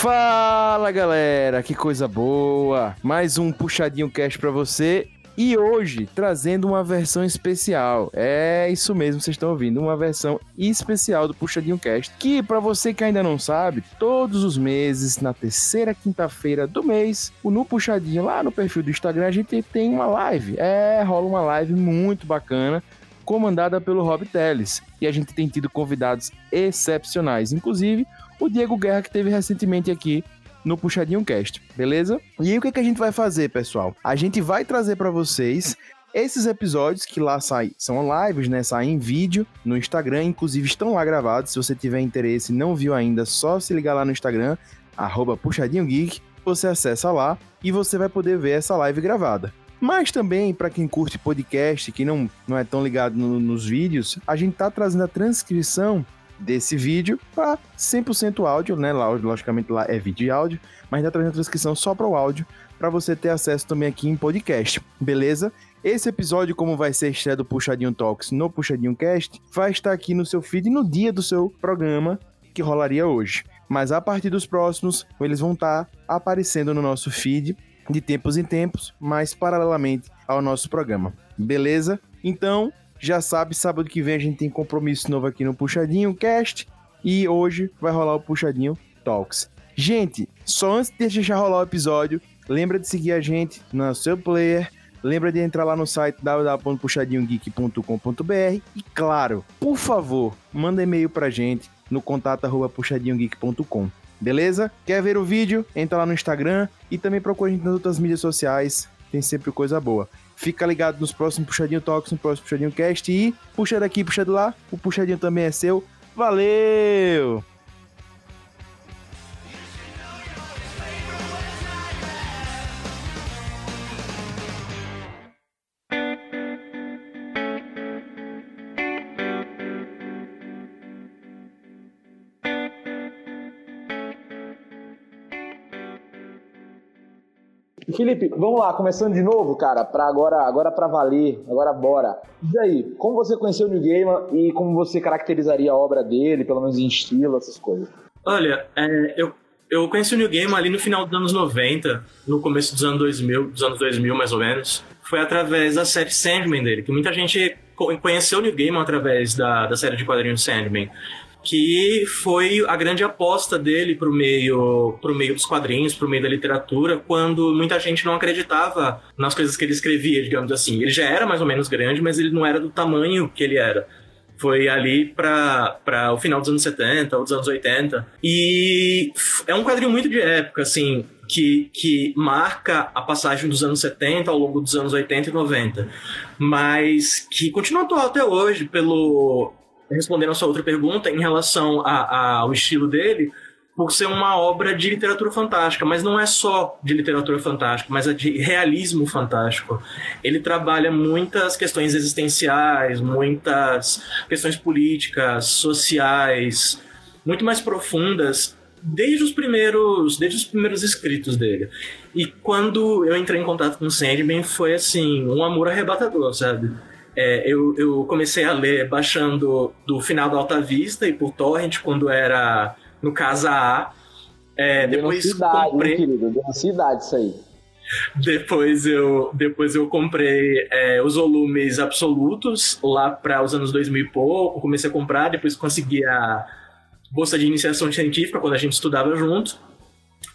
Fala galera, que coisa boa! Mais um puxadinho cast para você e hoje trazendo uma versão especial. É isso mesmo, vocês estão ouvindo, uma versão especial do Puxadinho Cast, que para você que ainda não sabe, todos os meses na terceira quinta-feira do mês, o no Puxadinho lá no perfil do Instagram a gente tem uma live. É, rola uma live muito bacana comandada pelo Rob Teles. E a gente tem tido convidados excepcionais, inclusive o Diego Guerra, que teve recentemente aqui no Puxadinho Cast, beleza? E aí o que, que a gente vai fazer, pessoal? A gente vai trazer para vocês esses episódios que lá saem, são lives, né? Saem em vídeo no Instagram, inclusive estão lá gravados. Se você tiver interesse e não viu ainda, só se ligar lá no Instagram, arroba Puxadinho Geek, você acessa lá e você vai poder ver essa live gravada. Mas também, para quem curte podcast, que não, não é tão ligado no, nos vídeos, a gente tá trazendo a transcrição desse vídeo para 100% áudio, né? Lá, logicamente lá é vídeo e áudio, mas tá trazendo a transcrição só para o áudio, para você ter acesso também aqui em podcast, beleza? Esse episódio, como vai ser estreia do Puxadinho Talks no Puxadinho Cast, vai estar aqui no seu feed no dia do seu programa que rolaria hoje. Mas a partir dos próximos, eles vão estar aparecendo no nosso feed de tempos em tempos, mas paralelamente ao nosso programa. Beleza? Então, já sabe, sábado que vem a gente tem compromisso novo aqui no Puxadinho Cast e hoje vai rolar o Puxadinho Talks. Gente, só antes de deixar rolar o episódio, lembra de seguir a gente no seu player, lembra de entrar lá no site www.puxadinhogeek.com.br e claro, por favor, manda e-mail pra gente no contato@puxadinhogeek.com. Beleza? Quer ver o vídeo? Entra lá no Instagram e também procura a gente nas outras mídias sociais. Tem sempre coisa boa. Fica ligado nos próximos Puxadinho Talks, no próximo Puxadinho Cast e puxa daqui, puxa de lá. O Puxadinho também é seu. Valeu! Felipe, vamos lá, começando de novo, cara, para agora, agora para valer, agora bora. E aí, como você conheceu o New Gamer e como você caracterizaria a obra dele, pelo menos em estilo, essas coisas? Olha, é, eu, eu conheci o New Game ali no final dos anos 90, no começo dos anos 2000, dos anos 2000 mais ou menos. Foi através da série Sandman dele, que muita gente conheceu o New Game através da, da série de quadrinhos Sandman que foi a grande aposta dele para o meio, pro meio dos quadrinhos, para o meio da literatura, quando muita gente não acreditava nas coisas que ele escrevia, digamos assim. Ele já era mais ou menos grande, mas ele não era do tamanho que ele era. Foi ali para o final dos anos 70 ou dos anos 80. E é um quadrinho muito de época, assim, que, que marca a passagem dos anos 70 ao longo dos anos 80 e 90, mas que continua atual até hoje pelo, respondendo a sua outra pergunta, em relação a, a, ao estilo dele, por ser uma obra de literatura fantástica, mas não é só de literatura fantástica, mas é de realismo fantástico. Ele trabalha muitas questões existenciais, muitas questões políticas, sociais, muito mais profundas desde os primeiros, desde os primeiros escritos dele. E quando eu entrei em contato com o Sandman foi assim, um amor arrebatador, sabe? É, eu, eu comecei a ler baixando do final da Alta Vista e por torrent quando era no Casa A. É, depois cidade, comprei... querido? Deu cidade isso aí. Depois eu, depois eu comprei é, os volumes absolutos lá para os anos 2000 e pouco. Comecei a comprar, depois consegui a bolsa de iniciação científica quando a gente estudava junto.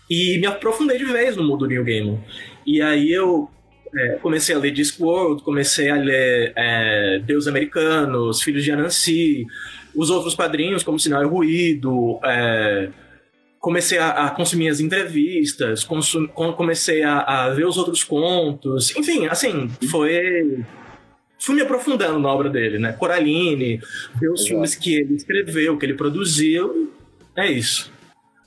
E me aprofundei de vez no mundo New Game. E aí eu é, comecei a ler Discworld, comecei a ler é, Deus Americanos, Filhos de Anansi, os outros quadrinhos, como Sinal e Ruído, é, comecei a, a, consumir as entrevistas, consum, comecei a, a, ver os outros contos, enfim, assim, foi... Fui me aprofundando na obra dele, né? Coraline, ver os filmes que ele escreveu, que ele produziu, é isso.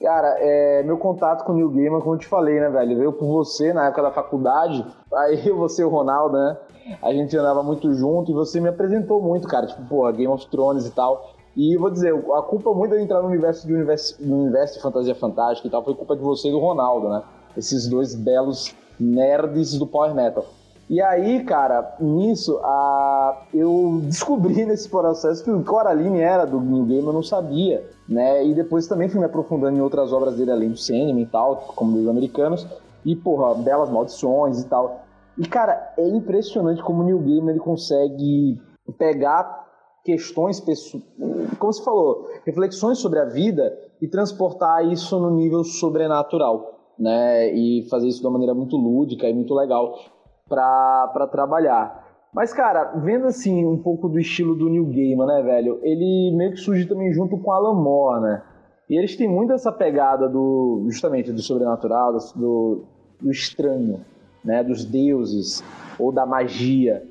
Cara, é, meu contato com o New Gamer, como eu te falei, né, velho? Veio por você na época da faculdade. Aí eu, você e o Ronaldo, né? A gente andava muito junto e você me apresentou muito, cara. Tipo, porra, Game of Thrones e tal. E vou dizer, a culpa muito de entrar no universo de, universo, no universo de fantasia fantástica e tal foi culpa de você e do Ronaldo, né? Esses dois belos nerds do Power Metal. E aí, cara, nisso, a eu descobri nesse processo que o Coraline era do New Game, eu não sabia, né? E depois também fui me aprofundando em outras obras dele, além do cinema e tal, como dos americanos. E, porra, Belas Maldições e tal. E, cara, é impressionante como o New Game ele consegue pegar questões, como você falou, reflexões sobre a vida e transportar isso no nível sobrenatural, né? E fazer isso de uma maneira muito lúdica e muito legal para trabalhar. Mas, cara, vendo assim um pouco do estilo do New Gaiman, né, velho? Ele meio que surge também junto com Alan Moore, né? E eles têm muito essa pegada do, justamente, do sobrenatural, do, do estranho, né? Dos deuses ou da magia.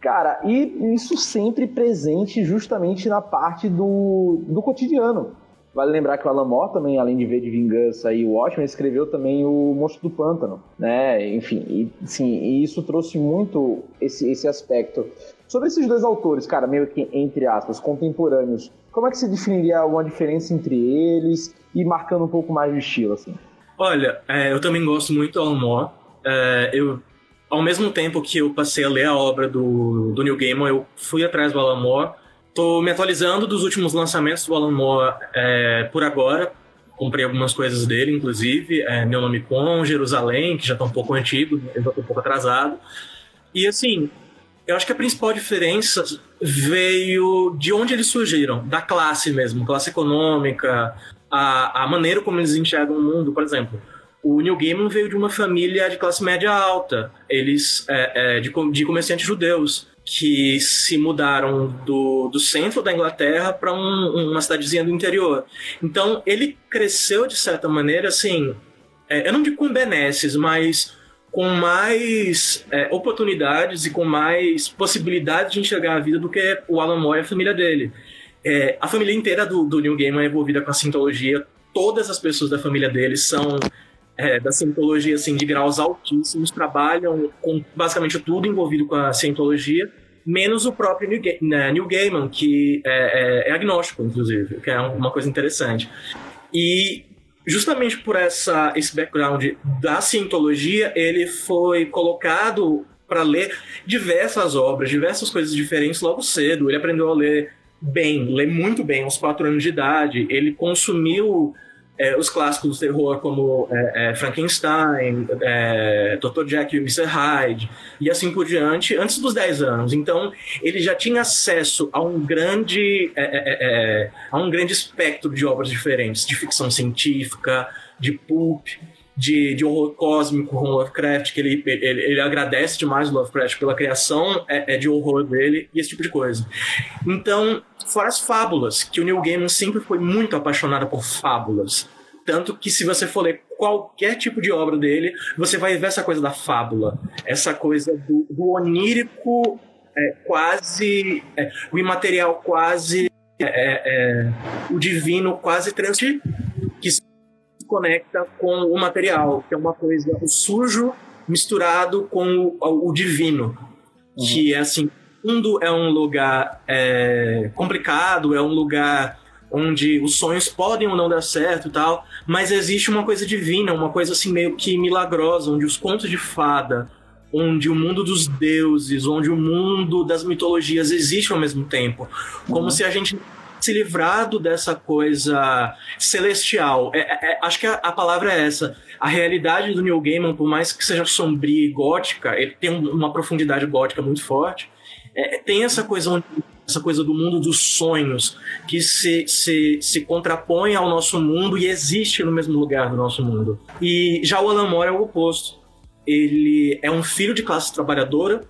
Cara, e isso sempre presente justamente na parte do, do cotidiano. Vale lembrar que o Alan Moore também, além de ver de Vingança e o Watchmen, escreveu também o Monstro do Pântano, né? Enfim, e, sim, e isso trouxe muito esse, esse aspecto. Sobre esses dois autores, cara, meio que entre aspas, contemporâneos, como é que você definiria alguma diferença entre eles e marcando um pouco mais o estilo, assim? Olha, é, eu também gosto muito do Alan Moore. É, eu, ao mesmo tempo que eu passei a ler a obra do, do Neil Gaiman, eu fui atrás do Alan Moore Tô me atualizando dos últimos lançamentos do Alan Moore é, por agora. Comprei algumas coisas dele, inclusive. É, Meu Nome Com, Jerusalém, que já tá um pouco antigo, eu já tô um pouco atrasado. E assim, eu acho que a principal diferença veio de onde eles surgiram, da classe mesmo, classe econômica, a, a maneira como eles enxergam o mundo. Por exemplo, o Neil Gaiman veio de uma família de classe média alta, eles é, é, de, de comerciantes judeus que se mudaram do, do centro da Inglaterra para um, uma cidadezinha do interior. Então, ele cresceu, de certa maneira, assim, é, eu não digo com benesses, mas com mais é, oportunidades e com mais possibilidades de enxergar a vida do que o Alan Moore e a família dele. É, a família inteira do, do Neil Gaiman é envolvida com a Scientologia. Todas as pessoas da família dele são é, da cientologia assim, de graus altíssimos, trabalham com basicamente tudo envolvido com a cientologia, menos o próprio Neil, Ga né, Neil Gaiman, que é, é, é, agnóstico, inclusive, que é uma coisa interessante. E justamente por essa, esse background da cientologia, ele foi colocado para ler diversas obras, diversas coisas diferentes logo cedo. Ele aprendeu a ler bem, ler muito bem, aos quatro anos de idade. Ele consumiu é, os clássicos do terror como é, é, Frankenstein, é, Dr. Jack e Mr. Hyde, e assim por diante, antes dos 10 anos. Então, ele já tinha acesso a um grande, é, a um grande espectro de obras diferentes, de ficção científica, de pulp, de, de horror cósmico com Lovecraft, que ele, ele, ele agradece demais o Lovecraft pela criação é, é, de horror dele e esse tipo de coisa. Então, fora as fábulas, que o Neil Gaiman sempre foi muito apaixonado por fábulas. Tanto que se você for ler qualquer tipo de obra dele, você vai ver essa coisa da fábula, essa coisa do, do onírico é, quase, é, o imaterial quase, é, é, o divino quase transitivo, que conecta com o material, que é uma coisa, o sujo misturado com o, o divino. Uhum. Que é assim, o mundo é um lugar é, complicado, é um lugar onde os sonhos podem ou não dar certo e tal, mas existe uma coisa divina, uma coisa assim meio que milagrosa, onde os contos de fada, onde o mundo dos deuses, onde o mundo das mitologias existe ao mesmo tempo. Como uhum. se a gente se livrado dessa coisa celestial. É, é, é, acho que a, a, palavra é essa. A realidade do Neil Gaiman, por mais que seja sombria e gótica, ele tem uma profundidade gótica muito forte. É, tem essa coisa essa coisa do mundo dos sonhos que se, se, se contrapõe ao nosso mundo e existe no mesmo lugar do nosso mundo. E já o Alan Moore é o oposto. Ele é um filho de classe trabalhadora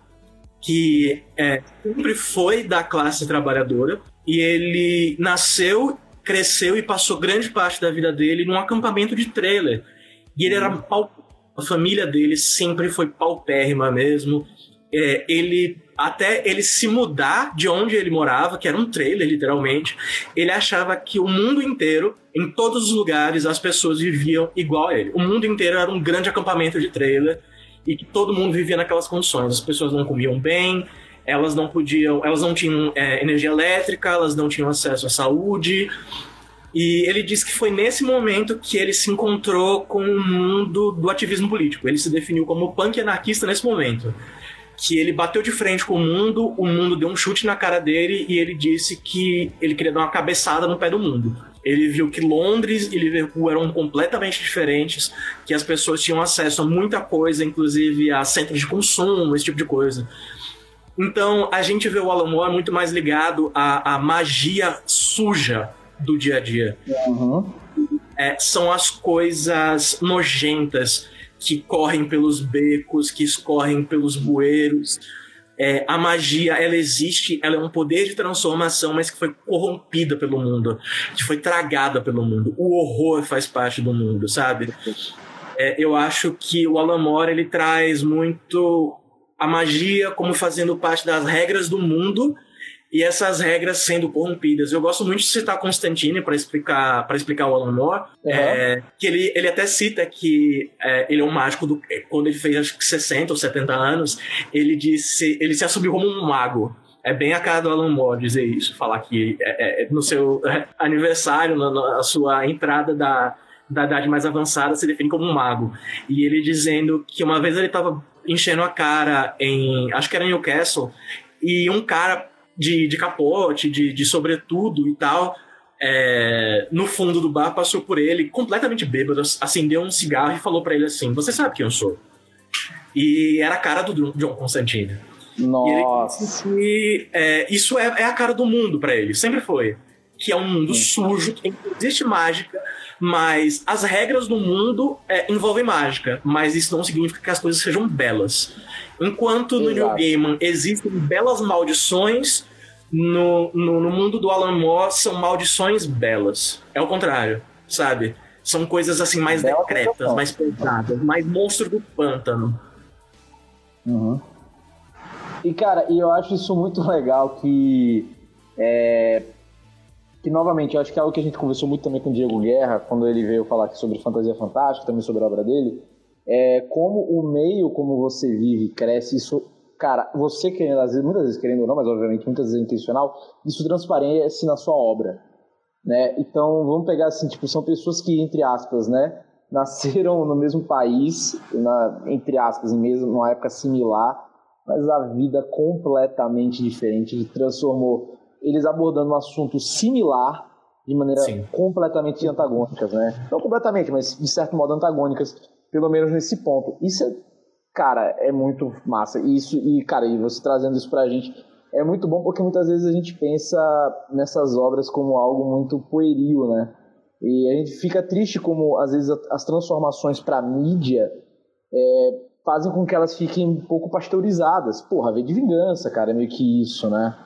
que é, sempre foi da classe trabalhadora, e ele nasceu, cresceu e passou grande parte da vida dele num acampamento de trailer. E ele era uhum. pau... a família dele sempre foi paupérrima mesmo. É, ele até ele se mudar de onde ele morava, que era um trailer literalmente, ele achava que o mundo inteiro, em todos os lugares, as pessoas viviam igual a ele. O mundo inteiro era um grande acampamento de trailer e que todo mundo vivia naquelas condições. As pessoas não comiam bem, elas não podiam, elas não tinham é, energia elétrica, elas não tinham acesso à saúde. E ele disse que foi nesse momento que ele se encontrou com o mundo do ativismo político. Ele se definiu como punk anarquista nesse momento. Que ele bateu de frente com o mundo, o mundo deu um chute na cara dele e ele disse que ele queria dar uma cabeçada no pé do mundo. Ele viu que Londres e Liverpool eram completamente diferentes, que as pessoas tinham acesso a muita coisa, inclusive a centros de consumo, esse tipo de coisa. Então a gente vê o Alan Moore muito mais ligado à, à magia suja do dia a dia. Uhum. É, são as coisas nojentas que correm pelos becos, que escorrem pelos bueiros. É, a magia, ela existe, ela é um poder de transformação, mas que foi corrompida pelo mundo, que foi tragada pelo mundo. O horror faz parte do mundo, sabe? É, eu acho que o Alan Moore, ele traz muito a magia como fazendo parte das regras do mundo, e essas regras sendo corrompidas. Eu gosto muito de citar Constantine para explicar para explicar o Alan Moore, Uhum. é, que ele, ele até cita que é, ele é um mágico do, quando ele fez acho que 60 ou 70 anos, ele disse, ele se assumiu como um mago. É bem a cara do Alan Moore dizer isso, falar que é, é, no seu aniversário, na, na sua entrada da, da idade mais avançada, se define como um mago. E ele dizendo que uma vez ele estava enchendo a cara em, acho que era em Newcastle, e um cara de, de capote, de, de sobretudo e tal, é, no fundo do bar passou por ele, completamente bêbado, acendeu um cigarro e falou para ele assim: Você sabe quem eu sou? E era a cara do John Constantine. Nossa. E ele é, isso é, é, a cara do mundo para ele, sempre foi. Que é um mundo sujo, que existe mágica, mas as regras do mundo é, envolvem mágica, mas isso não significa que as coisas sejam belas. Enquanto no Exato. New Gaiman existem belas maldições, no, no, no, mundo do Alan Moore são maldições belas. É o contrário, sabe? São coisas assim mais Bela decretas, mais pesadas, mais monstro do pântano. Uhum. E cara, e eu acho isso muito legal que é, que novamente eu acho que é algo que a gente conversou muito também com o Diego Guerra quando ele veio falar aqui sobre fantasia fantástica, também sobre a obra dele é, como o meio como você vive cresce, isso, cara, você querendo, às vezes, muitas vezes querendo ou não, mas obviamente muitas vezes é intencional, isso transparece na sua obra, né? Então, vamos pegar assim, tipo, são pessoas que, entre aspas, né, nasceram no mesmo país, na, entre aspas, em mesmo, numa época similar, mas a vida completamente diferente, ele transformou eles abordando um assunto similar de maneira Sim. completamente antagônicas, né? Não completamente, mas de certo modo antagônicas pelo menos nesse ponto. Isso é, cara, é muito massa. Isso, e, cara, e você trazendo isso pra gente é muito bom porque muitas vezes a gente pensa nessas obras como algo muito pueril, né? E a gente fica triste como, às vezes, as transformações pra mídia é, fazem com que elas fiquem um pouco pasteurizadas. Porra, vê de vingança, cara, é meio que isso, né?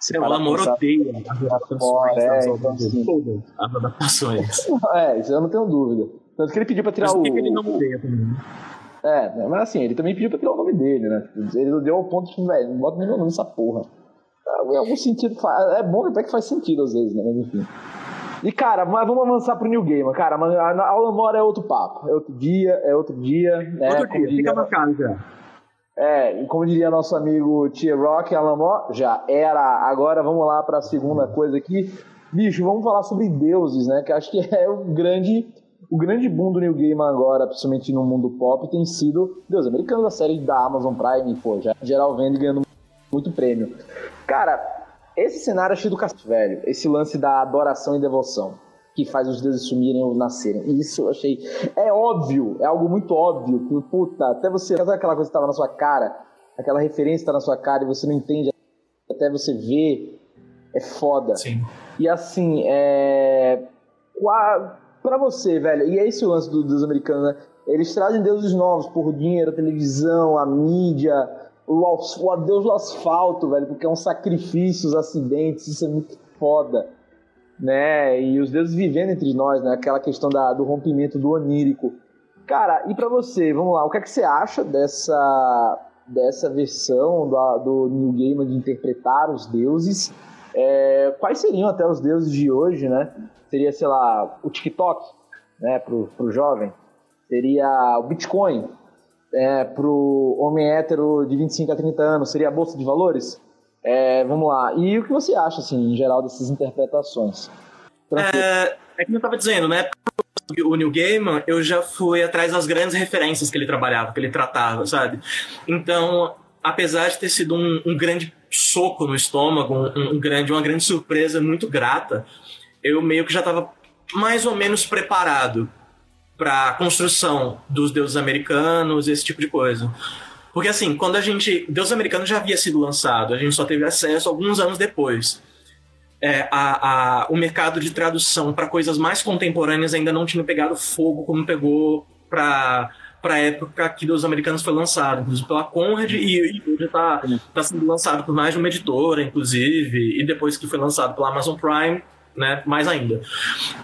Se é, o amor pensar... odeia as adaptações, é, as, então, assim, todas as adaptações. É, isso eu não tenho dúvida. Tanto que ele pediu pra tirar mas o. Ele não odeia também? É, mas assim, ele também pediu pra tirar o nome dele, né? Ele deu ao ponto de, velho, não bota nem meu nome nessa porra. Em algum sentido, é bom até que faz sentido às vezes, né? Mas enfim. E cara, mas vamos avançar pro New Game, cara. A Aula Mora é outro papo. É outro dia, é outro dia. Né? Outro dia, diria... fica marcado já. É, como diria nosso amigo T-Rock, Moore, já era. Agora vamos lá para a segunda coisa aqui. Bicho, vamos falar sobre deuses, né? Que acho que é o grande o grande boom do New Game agora, principalmente no mundo pop, tem sido Deus americano da série da Amazon Prime, pô, já geral vendo e ganhando muito prêmio. Cara, esse cenário é cheio do cacete, velho. Esse lance da adoração e devoção que faz os deuses sumirem ou nascerem. Isso eu achei. É óbvio, é algo muito óbvio. Que, puta, até você. Sabe aquela coisa que estava na sua cara? Aquela referência está na sua cara e você não entende até você ver. É foda. Sim. E assim, é. Pra você, velho, e é esse o lance do, dos americanos, né? Eles trazem deuses novos por dinheiro, a televisão, a mídia, o, o deus do asfalto, velho, porque é um sacrifício, os acidentes, isso é muito foda né? E os deuses vivendo entre nós, né? Aquela questão da, do rompimento do onírico. Cara, e para você, vamos lá, o que é que você acha dessa, dessa versão do, do New Gaiman de interpretar os deuses? É, quais seriam até os deuses de hoje, né? Seria, sei lá, o TikTok, né, pro, pro jovem. Seria o Bitcoin, é, pro homem hétero de 25 a 30 anos. Seria a Bolsa de Valores? É, vamos lá. E o que você acha, assim, em geral, dessas interpretações? É, é como eu estava dizendo, né? O New Gaiman, eu já fui atrás das grandes referências que ele trabalhava, que ele tratava, sabe? Então, apesar de ter sido um, um grande soco no estômago, um, um, grande, uma grande surpresa muito grata, eu meio que já estava mais ou menos preparado para a construção dos deuses americanos, esse tipo de coisa. Porque assim, quando a gente. Deus Americano já havia sido lançado, a gente só teve acesso alguns anos depois. É, a, a, o mercado de tradução para coisas mais contemporâneas ainda não tinha pegado fogo como pegou para para a época que Deus Americanos foi lançado, inclusive pela Conrad, e, hoje está tá sendo lançado por mais de uma editora, inclusive, e depois que foi lançado pela Amazon Prime, né, mais ainda.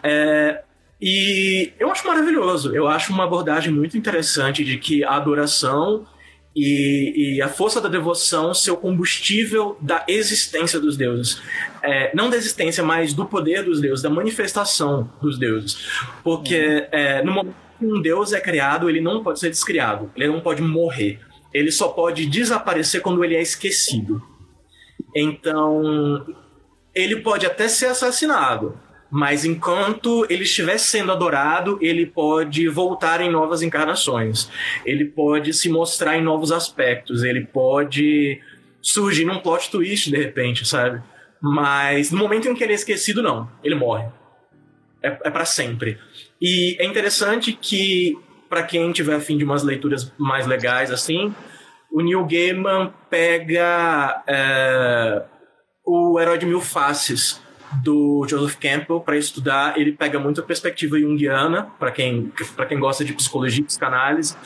É, e eu acho maravilhoso, eu acho uma abordagem muito interessante de que a adoração e, e, a força da devoção ser o combustível da existência dos deuses. É, não da existência, mas do poder dos deuses, da manifestação dos deuses. Porque é, no momento que um deus é criado, ele não pode ser descriado, ele não pode morrer. Ele só pode desaparecer quando ele é esquecido. Então, ele pode até ser assassinado, mas enquanto ele estiver sendo adorado, ele pode voltar em novas encarnações. Ele pode se mostrar em novos aspectos. Ele pode surgir num plot twist de repente, sabe? Mas no momento em que ele é esquecido, não. Ele morre. É, é para sempre. E é interessante que, para quem tiver afim de umas leituras mais legais assim, o Neil Gaiman pega é, o Herói de Mil Faces do Joseph Campbell para estudar. Ele pega muito a perspectiva junguiana, para quem, quem gosta de psicologia e psicanálise,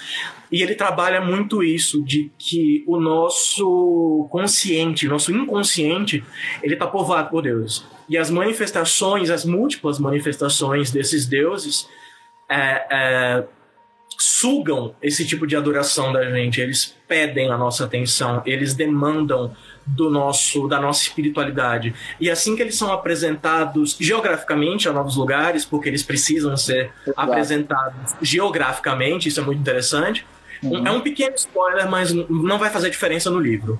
e ele trabalha muito isso, de que o nosso consciente, nosso inconsciente, ele está povoado por Deus. E as manifestações, as múltiplas manifestações desses deuses, é, é, sugam esse tipo de adoração da gente, eles pedem a nossa atenção, eles demandam do nosso da nossa espiritualidade. E assim que eles são apresentados geograficamente a novos lugares, porque eles precisam ser Exato. apresentados geograficamente, isso é muito interessante. Uhum. É um pequeno spoiler, mas não vai fazer diferença no livro.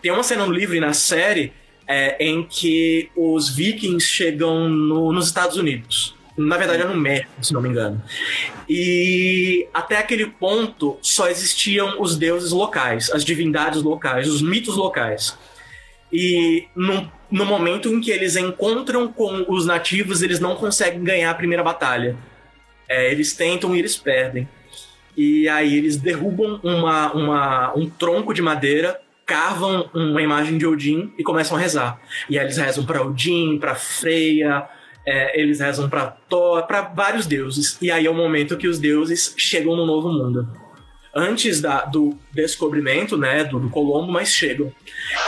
Tem uma cena no livro e na série é, em que os vikings chegam no, nos Estados Unidos. Na verdade, é no México, se não me engano. E até aquele ponto só existiam os deuses locais, as divindades locais, os mitos locais. E no, no momento em que eles encontram com os nativos, eles não conseguem ganhar a primeira batalha. É, eles tentam e eles perdem. E aí eles derrubam uma, uma, um tronco de madeira, cavam uma imagem de Odin e começam a rezar. E aí eles rezam para Odin, para Freya, é, eles rezam para Thor, para vários deuses. E aí é o momento que os deuses chegam no novo mundo. Antes da, do descobrimento, né, do, do Colombo, mas chegam.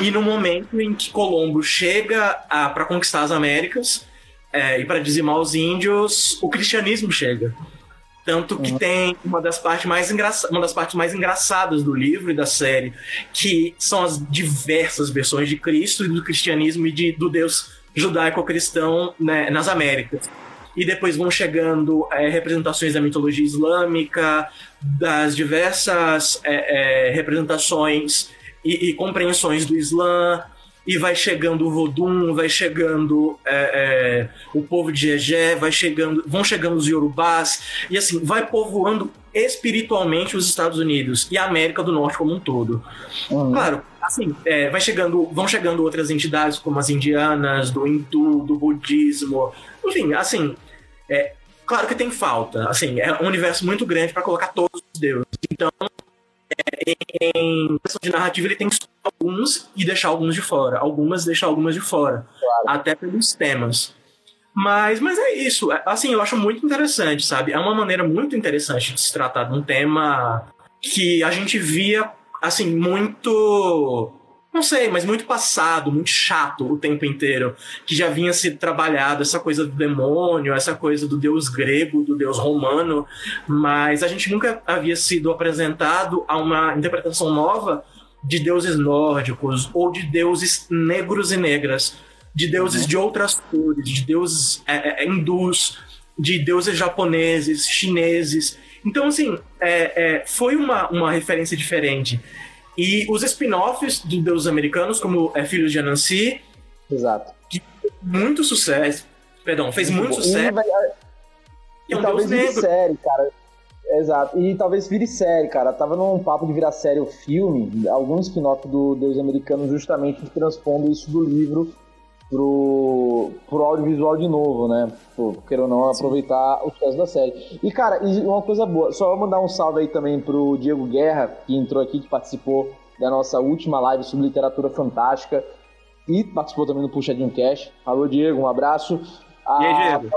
E no momento em que Colombo chega para conquistar as Américas é, e para dizimar os índios, o cristianismo chega. Tanto que uhum. tem uma das, partes mais engraça uma das partes mais engraçadas do livro e da série, que são as diversas versões de Cristo e do cristianismo e de, do Deus judaico-cristão né, nas Américas. E depois vão chegando é, representações da mitologia islâmica, das diversas é, é, representações e, e, compreensões do Islã, e vai chegando o Vodun, vai chegando é, é, o povo de Jejé, vai chegando, vão chegando os Yorubás, e assim, vai povoando espiritualmente os Estados Unidos e a América do Norte como um todo. Uhum. Claro, assim, é, vai chegando, vão chegando outras entidades como as indianas, do hindu, do budismo, enfim, assim, é, claro que tem falta, assim, é um universo muito grande para colocar todos os deuses. Então, é, em questão de narrativa, ele tem que alguns e deixar alguns de fora, algumas deixar algumas de fora, claro. até pelos temas. Mas, mas é isso. É, assim, eu acho muito interessante, sabe? É uma maneira muito interessante de se tratar de um tema que a gente via, assim, muito. Não sei, mas muito passado, muito chato o tempo inteiro. Que já vinha sido trabalhado, essa coisa do demônio, essa coisa do deus grego, do deus romano. Mas a gente nunca havia sido apresentado a uma interpretação nova de deuses nórdicos ou de deuses negros e negras de deuses de outras cores, de deuses é, é, hindus, de deuses japoneses, chineses. Então, assim, é, é, foi uma, uma referência diferente. E os spin-offs de deuses americanos, como é, Filhos de Anansi, Exato. que muito sucesso, perdão, fez muito, muito sucesso. E, e, é um talvez negro. série, cara. Exato. E talvez vire série, cara. Tava num papo de virar série o filme, algum spin-off do Deus Americano justamente transpondo isso do livro pro, pro audiovisual de novo, né? Pô, queira ou não, aproveitar o sucesso da série. E, cara, e uma coisa boa, só mandar um salve aí também pro Diego Guerra, que entrou aqui, que participou da nossa última live sobre literatura fantástica e participou também do Puxadinho Cash. Alô, Diego, um abraço. E aí, Diego?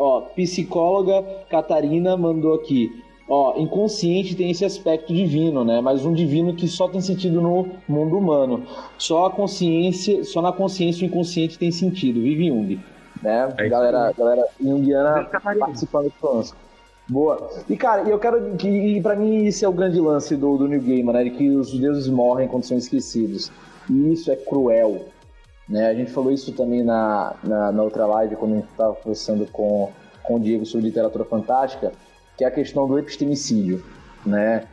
Ó, ó, psicóloga Catarina mandou aqui. Ó, inconsciente tem esse aspecto divino, né? Mas um divino que só tem sentido no mundo humano. Só a consciência, só na consciência o inconsciente tem sentido. Vive Jung, né? É galera, galera junguiana participando do lance. Boa. E cara, eu quero que e para mim esse é o grande lance do, do New Gamer, né? De que os deuses morrem quando são esquecidos. E isso é cruel. Né? A gente falou isso também na, na, na outra live, quando a gente estava conversando com, com o Diego sobre literatura fantástica que é a questão do epistemicídio, né?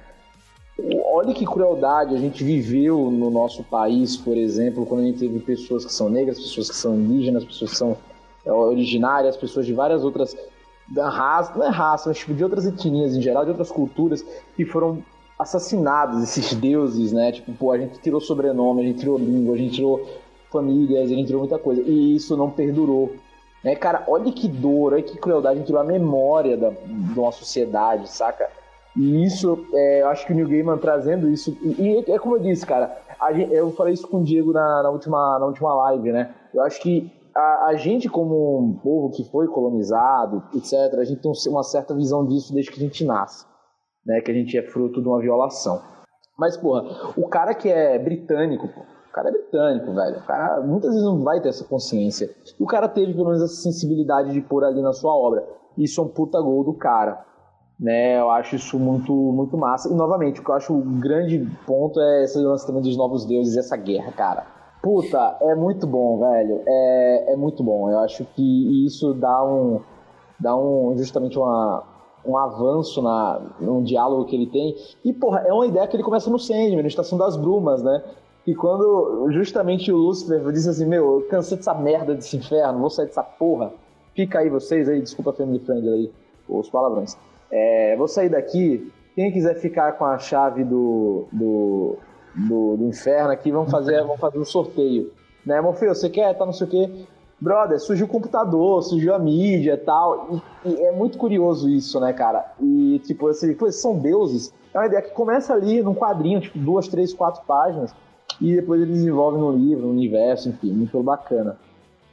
Olha que crueldade a gente viveu no nosso país, por exemplo, quando a gente teve pessoas que são negras, pessoas que são indígenas, pessoas que são é, originárias, pessoas de várias outras da raça, não é raça, mas tipo, de outras etnias em geral, de outras culturas, que foram assassinados, esses deuses, né? Tipo, pô, a gente tirou sobrenome, a gente tirou língua, a gente tirou famílias, a gente tirou muita coisa. E isso não perdurou. Né, cara, olha que dor, olha que crueldade, tirou a memória da, de uma sociedade, saca? E isso, é, eu acho que o New Gaiman trazendo isso, e, e é como eu disse, cara, eu falei isso com o Diego na, na, última, na última live, né? Eu acho que a, a, gente, como um povo que foi colonizado, etc., a gente tem uma certa visão disso desde que a gente nasce, né? Que a gente é fruto de uma violação. Mas, porra, o cara que é britânico, cara é britânico, velho. O cara muitas vezes não vai ter essa consciência. O cara teve pelo menos essa sensibilidade de pôr ali na sua obra. Isso é um puta gol do cara. Né, eu acho isso muito, muito massa. E novamente, o que eu acho o grande ponto é esse lance também dos novos deuses e essa guerra, cara. Puta, é muito bom, velho. É, é muito bom. Eu acho que isso dá um. dá um justamente uma, um avanço na, num diálogo que ele tem. E, porra, é uma ideia que ele começa no Sandman, na Estação das Brumas, né? E quando justamente o Lúcifer disse assim, meu, eu cansei dessa merda desse inferno, vou sair dessa porra. Fica aí vocês aí, desculpa family friend aí, os palavrões. É, vou sair daqui. Quem quiser ficar com a chave do, do, do, do inferno aqui, vamos fazer, vamos fazer um sorteio. Né, Morfeu, você quer? Tá não sei o quê. Brother, surgiu o computador, surgiu a mídia e tal. E, é muito curioso isso, né, cara? E, tipo, assim, são deuses. É uma ideia que começa ali num quadrinho, tipo, duas, três, quatro páginas e depois ele desenvolve no livro, no universo, enfim, muito bacana.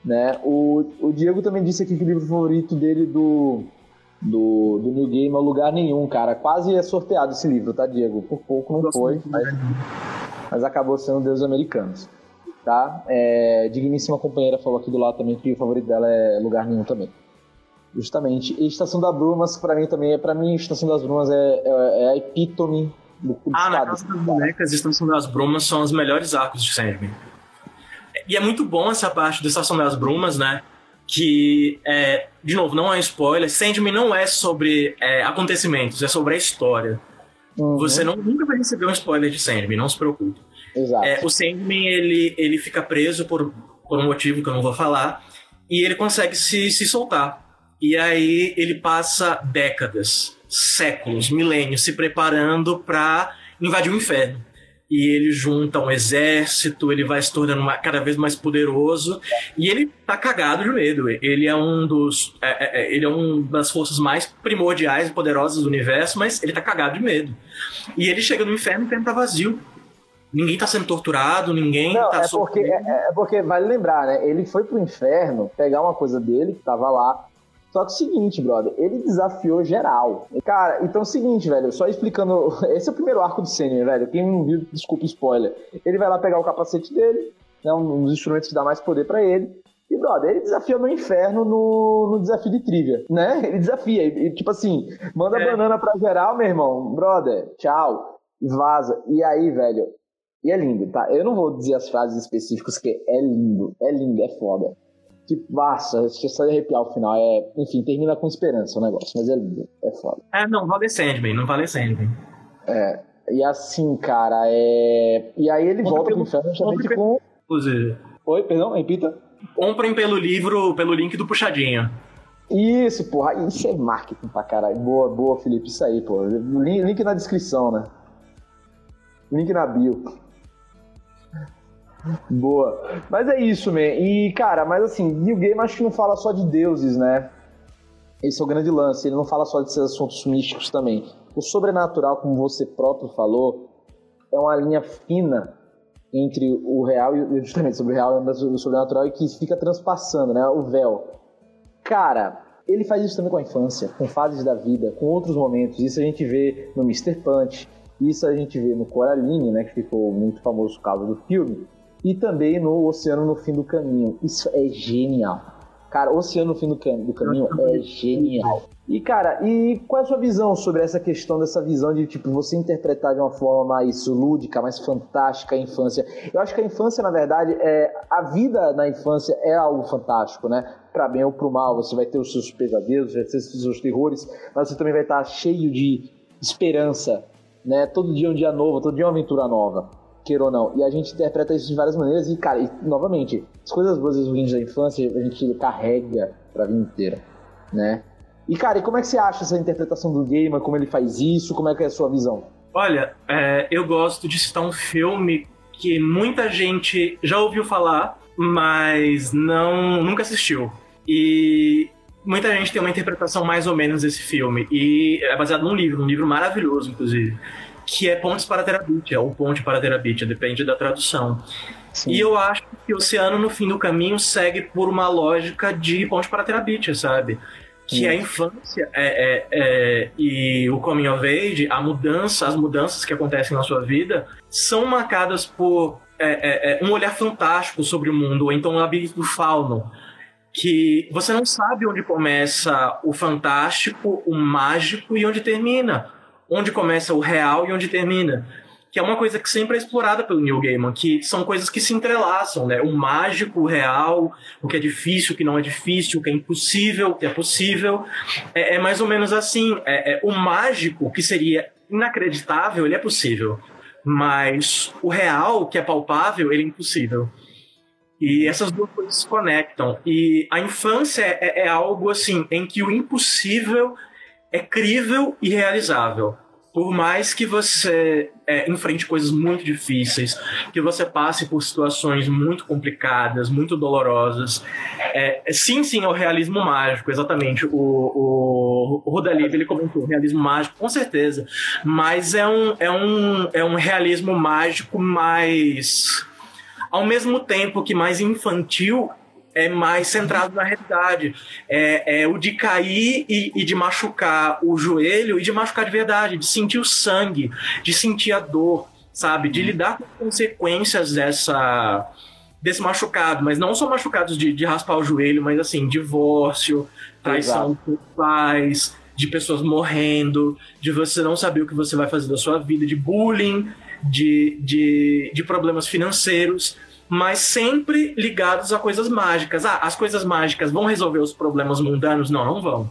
Né? O, o Diego também disse aqui que o livro favorito dele do, do, do New Game é Lugar Nenhum, cara. Quase é sorteado esse livro, tá, Diego? Por pouco não foi, mas, mas acabou sendo Deus Americanos. Tá? É, digníssima companheira falou aqui do lado também que o favorito dela é Lugar Nenhum também. Justamente. E Estação das Brumas, para mim também, é para mim Estação das Brumas é, é, é a epítome ah, na Casa das Bonecas Estação das Brumas são os melhores arcos de Sandman. E é muito bom essa parte da Estação das Brumas, né? Que, é, de novo, não é spoiler. Sandman não é sobre é, acontecimentos, é sobre a história. Uhum. Você não, nunca vai receber um spoiler de Sandman, não se preocupe. Exato. É, o Sandman, ele, ele fica preso por, por um motivo que eu não vou falar, e ele consegue se, se soltar. E aí ele passa décadas séculos, milênios, se preparando para invadir o inferno. E ele junta um exército, ele vai se tornando uma, cada vez mais poderoso, e ele tá cagado de medo. Ele é um dos. É, é, é ele é um das forças mais primordiais e poderosas do universo, mas ele tá cagado de medo. E ele chega no inferno e o inferno tá vazio. Ninguém tá sendo torturado, ninguém Não, tá é porque, é, é, porque, vale lembrar, né? Ele foi pro inferno pegar uma coisa dele que tava lá, só que é o seguinte, brother, ele desafiou geral. Cara, então é o seguinte, velho, só explicando. Esse é o primeiro arco do Senior, velho. Quem não viu, desculpa spoiler. Ele vai lá pegar o capacete dele, né, um dos instrumentos que dá mais poder para ele. E, brother, ele desafia no inferno no, no desafio de trivia, né? Ele desafia. E, tipo assim, manda é. banana pra geral, meu irmão. Brother, tchau. E vaza. E aí, velho. E é lindo, tá? Eu não vou dizer as frases específicas, que é lindo. É lindo, é foda. Tipo, massa, só de arrepiar o final. É, enfim, termina com esperança o negócio, mas é lindo, é foda. É, não, vale Sandman, não vale Sandman. É, e assim, cara, é. E aí ele volta pro inferno justamente com. Inclusive. Oi, perdão, repita. Comprem pelo livro, pelo link do Puxadinho. Isso, porra. Isso é marketing pra caralho. Boa, boa, Felipe. Isso aí, pô. Link, link na descrição, né? Link na bio. Boa. Mas é isso, man. E, cara, mas assim, New Game acho que não fala só de deuses, né? Esse é o grande lance. Ele não fala só desses assuntos místicos também. O sobrenatural, como você próprio falou, é uma linha fina entre o real e justamente sobre o real e o sobrenatural e que fica transpassando, né? O véu. Cara, ele faz isso também com a infância, com fases da vida, com outros momentos. Isso a gente vê no Mr. Punch, isso a gente vê no Coraline, né? Que ficou muito famoso por causa do filme. E também no Oceano no Fim do Caminho. Isso é genial. Cara, Oceano no Fim do, Cam do Caminho é genial. E, cara, e qual é a sua visão sobre essa questão dessa visão de, tipo, você interpretar de uma forma mais lúdica, mais fantástica a infância? Eu acho que a infância, na verdade, é a vida na infância é algo fantástico, né? Para bem ou para o mal, você vai ter os seus pesadelos, vai ter os seus terrores, mas você também vai estar cheio de esperança, né? Todo dia é um dia novo, todo dia é uma aventura nova, queira ou não. E a gente interpreta isso de várias maneiras e, cara, e, novamente, as coisas boas e ruins da infância a gente carrega para a vida inteira, né? E, cara, e como é que você acha essa interpretação do gamer? Como ele faz isso? Como é que é a sua visão? Olha, é, eu gosto de citar um filme que muita gente já ouviu falar, mas não nunca assistiu. E muita gente tem uma interpretação mais ou menos desse filme. E é baseado num livro, um livro maravilhoso, inclusive, que é Pontes para Terabitia, ou Ponte para Terabitia, depende da tradução. Sim. E eu acho que o Oceano, no fim do caminho, segue por uma lógica de Ponte para Terabitia, sabe? que a infância é, é, é, e o coming of age, a mudança, as mudanças que acontecem na sua vida, são marcadas por é, é, é, um olhar fantástico sobre o mundo, ou então o labirinto do fauno, que você não sabe onde começa o fantástico, o mágico e onde termina, onde começa o real e onde termina que é uma coisa que sempre é explorada pelo Neil Gaiman, que são coisas que se entrelaçam, né? O mágico, o real, o que é difícil, o que não é difícil, o que é impossível, o que é possível. É, é mais ou menos assim. É, é, o mágico, que seria inacreditável, ele é possível. Mas o real, que é palpável, ele é impossível. E essas duas coisas se conectam. E a infância é, é algo assim em que o impossível é crível e realizável por mais que você é, enfrente coisas muito difíceis, que você passe por situações muito complicadas, muito dolorosas, é, sim, sim, é o realismo mágico, exatamente. O, o, o Rodalib, ele comentou, realismo mágico, com certeza, mas é um, é um, é um realismo mágico mais ao mesmo tempo que mais infantil é mais centrado na realidade. É, é o de cair e, e, de machucar o joelho e de machucar de verdade, de sentir o sangue, de sentir a dor, sabe? De lidar com as consequências dessa desse machucado, mas não só machucados de, de raspar o joelho, mas assim, divórcio, traição dos pais, de pessoas morrendo, de você não saber o que você vai fazer da sua vida, de bullying, de, de, de problemas financeiros mas sempre ligados a coisas mágicas. Ah, as coisas mágicas vão resolver os problemas mundanos? Não, não vão.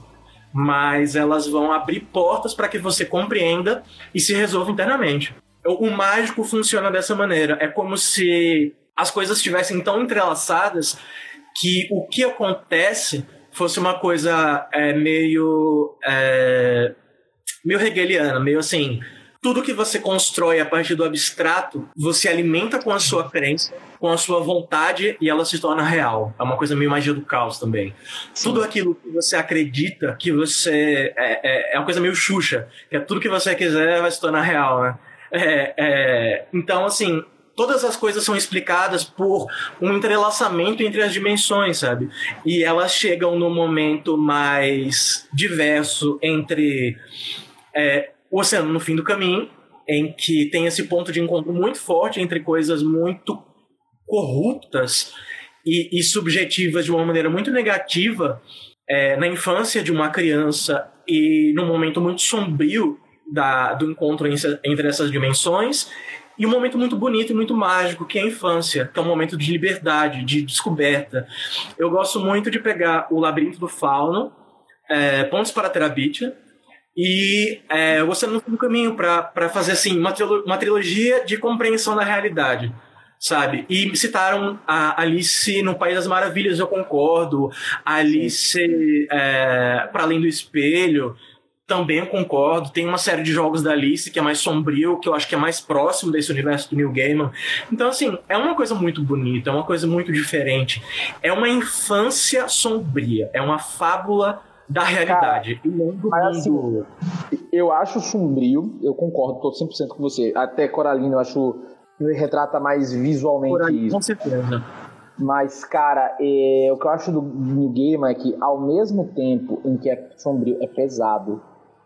Mas elas vão abrir portas para que você compreenda e se resolva internamente. O, mágico funciona dessa maneira. É como se as coisas estivessem tão entrelaçadas que o que acontece fosse uma coisa é, meio. É, meio hegeliana, meio assim tudo que você constrói a partir do abstrato, você alimenta com a sua crença, com a sua vontade e ela se torna real. É uma coisa meio magia do caos também. Sim. Tudo aquilo que você acredita, que você. É, é, é, uma coisa meio xuxa, que é tudo que você quiser vai se tornar real, né? É, é, então, assim, todas as coisas são explicadas por um entrelaçamento entre as dimensões, sabe? E elas chegam no momento mais diverso entre é, o Oceano no Fim do Caminho, em que tem esse ponto de encontro muito forte entre coisas muito corruptas e, e subjetivas de uma maneira muito negativa é, na infância de uma criança e num momento muito sombrio da, do encontro entre essas dimensões e um momento muito bonito e muito mágico que é a infância, que é um momento de liberdade, de descoberta. Eu gosto muito de pegar o Labirinto do Fauno, é, Pontos para a Terabitia, e é, você não tem um caminho para fazer assim uma, uma trilogia de compreensão da realidade, sabe? E citaram a Alice no País das Maravilhas, eu concordo. A Alice é, para além do espelho, também eu concordo. Tem uma série de jogos da Alice que é mais sombrio, que eu acho que é mais próximo desse universo do New Gaiman. Então, assim, é uma coisa muito bonita, é uma coisa muito diferente. É uma infância sombria, é uma fábula da realidade. Cara, mas, assim, eu acho sombrio, eu concordo, tô 100% com você. Até Coralina eu acho retrata mais visualmente aí, isso. Com certeza. Mas, cara, é, o que eu acho do New Game é que, ao mesmo tempo em que é sombrio, é pesado,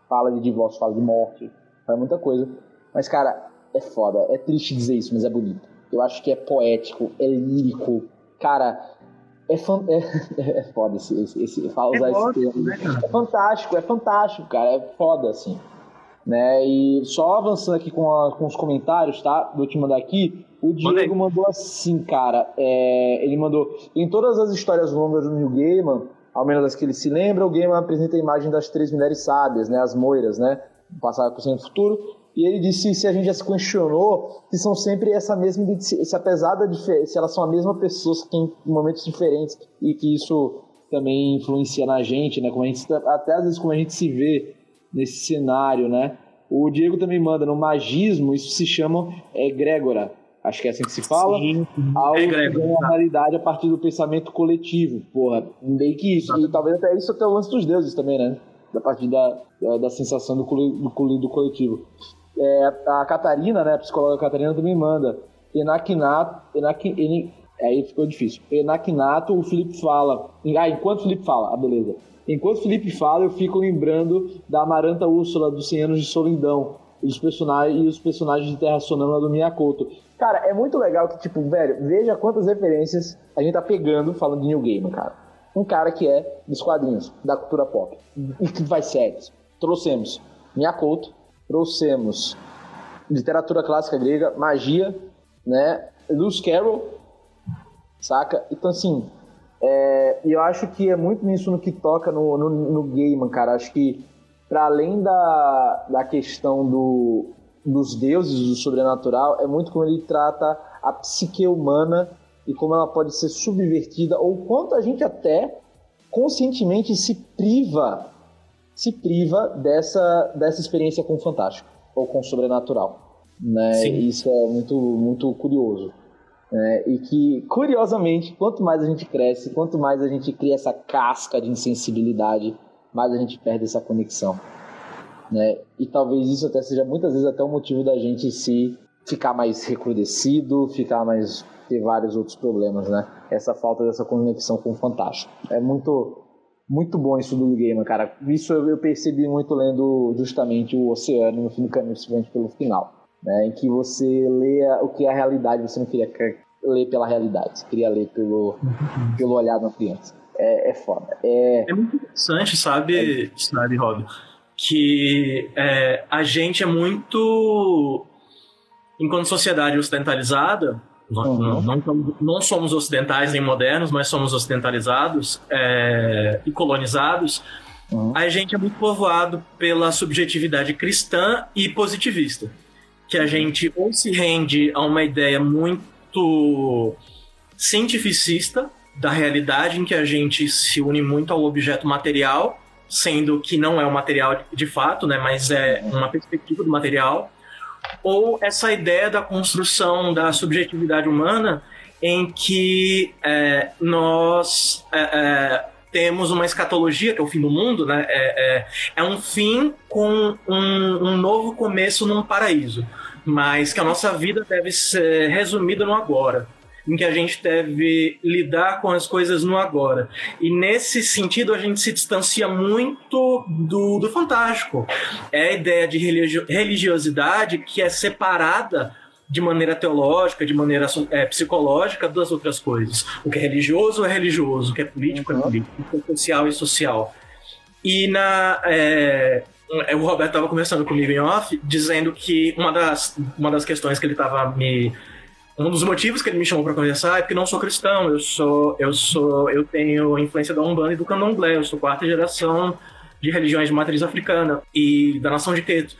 fala de divórcio, fala de morte, fala muita coisa. Mas, cara, é foda. É triste dizer isso, mas é bonito. Eu acho que é poético, é lírico. Cara, é, fan... é, é foda esse, esse, esse, usar é esse termo. Né, é fantástico, é fantástico, cara. É foda, assim. Né? E só avançando aqui com, a, com os comentários, tá? Vou te mandar aqui. O Diego mandou assim, cara. É, ele mandou. Em todas as histórias longas do New Gaiman, ao menos as que ele se lembra, o Gaiman apresenta a imagem das três mulheres sábias, né? As moiras, né? Passado, presente e futuro. E ele disse se a gente já se questionou se são sempre essa mesma se apesar da se elas são a mesma pessoa que tem momentos diferentes e que isso também influencia na gente, né? Como a gente até às vezes como a gente se vê nesse cenário, né? O Diego também manda, no magismo, isso se chama egrégora. Acho que é assim que se fala. Sim, algo é que ganha a realidade a partir do pensamento coletivo. Porra, meio que isso. E talvez até isso até o lance dos deuses também, né? Da partir da, da, da sensação do, do, do coletivo. É, a Catarina, né, a psicóloga Catarina também manda. Enakinato, enak, en, aí ficou difícil. Enakinato, o Felipe fala. Ah, enquanto o Felipe fala, ah, beleza. Enquanto Felipe fala, eu fico lembrando da Amaranta Úrsula dos 100 anos de solidão e os personagens, e os personagens de Terra Sonâmbula do Miyakoto. Cara, é muito legal que, tipo, velho, veja quantas referências a gente tá pegando falando de New Game, cara. Um cara que é dos quadrinhos, da cultura pop, e que vai séries. Trouxemos Miyakoto, trouxemos literatura clássica grega, magia, né? Lewis Carroll, saca? Então, assim, é, eu acho que é muito nisso no que toca no, no, no cara. Acho que, para além da, da questão do, dos deuses, do sobrenatural, é muito como ele trata a psique humana e como ela pode ser subvertida, ou quanto a gente até conscientemente se priva se priva dessa, dessa experiência com o fantástico ou com o sobrenatural. Né? Isso é muito, muito curioso. Né? E que, curiosamente, quanto mais a gente cresce, quanto mais a gente cria essa casca de insensibilidade, mais a gente perde essa conexão. Né? E talvez isso até seja muitas vezes até o motivo da gente se ficar mais recrudescido, ficar mais ter vários outros problemas, né? Essa falta dessa conexão com o fantástico. É muito muito bom isso do game, cara. Isso eu percebi muito lendo justamente o Oceano no fim do caminho, principalmente pelo final né, em que você lê o que é a realidade, você não queria ler pela realidade, você queria ler pelo, pelo olhar da criança. É, é foda. É... é muito interessante, sabe, é... sabe Rob, que é, a gente é muito, enquanto sociedade ocidentalizada, uhum. não, não, não, somos ocidentais nem modernos, mas somos ocidentalizados é, e colonizados. Uhum. A gente é muito povoado pela subjetividade cristã e positivista que a gente ou se rende a uma ideia muito cientificista da realidade, em que a gente se une muito ao objeto material, sendo que não é o material de fato, né, mas é uma perspectiva do material, ou essa ideia da construção da subjetividade humana, em que é, nós é, é, temos uma escatologia, que é o fim do mundo, né? É, é, é um fim com um, um novo começo num paraíso. Mas que a nossa vida deve ser resumida no agora em que a gente deve lidar com as coisas no agora. E nesse sentido, a gente se distancia muito do, do fantástico. É a ideia de religiosidade que é separada de maneira teológica, de maneira é, psicológica das outras coisas. O que é religioso é religioso, o que é político é uhum. é político, o que é social é social. E na. É, o Roberto estava conversando comigo em off, dizendo que uma das, uma das questões que ele estava me. Um dos motivos que ele me chamou para conversar é porque não sou cristão, eu sou, eu sou, eu tenho influência da Umbanda e do Candomblé, eu sou quarta geração de religiões de matriz africana e da nação de Queto.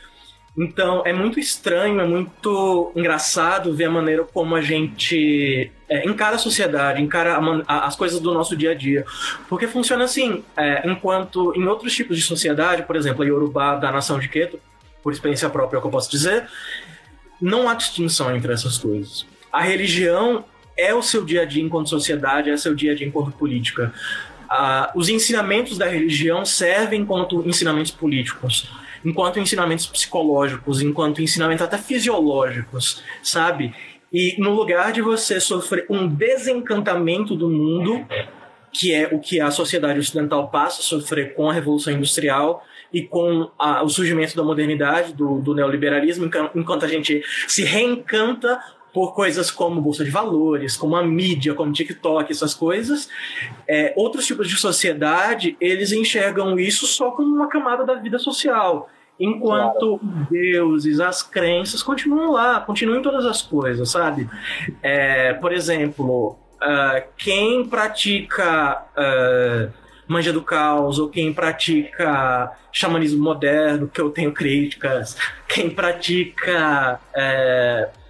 Então é muito estranho, é muito engraçado ver a maneira como a gente é, encara a sociedade, encara a, as coisas do nosso dia a dia. Porque funciona assim, é, enquanto em outros tipos de sociedade, por exemplo, a Yorubá da nação de Queto, por experiência própria é o que eu posso dizer, não há distinção entre essas coisas. A religião é o seu dia a dia enquanto sociedade, é o seu dia a dia enquanto política. Ah, os ensinamentos da religião servem enquanto ensinamentos políticos enquanto ensinamentos psicológicos, enquanto ensinamentos até fisiológicos, sabe? E no lugar de você sofrer um desencantamento do mundo, que é o que a sociedade ocidental passa a sofrer com a Revolução Industrial e com a, o surgimento da modernidade, do, do neoliberalismo, enquanto a gente se reencanta por coisas como bolsa de valores, como a mídia, como TikTok, essas coisas. É, outros tipos de sociedade, eles enxergam isso só como uma camada da vida social. Enquanto claro. deuses, as crenças continuam lá, continuam em todas as coisas, sabe? É, por exemplo, uh, quem pratica uh, manja do caos, ou quem pratica xamanismo moderno, que eu tenho críticas, quem pratica. Uh,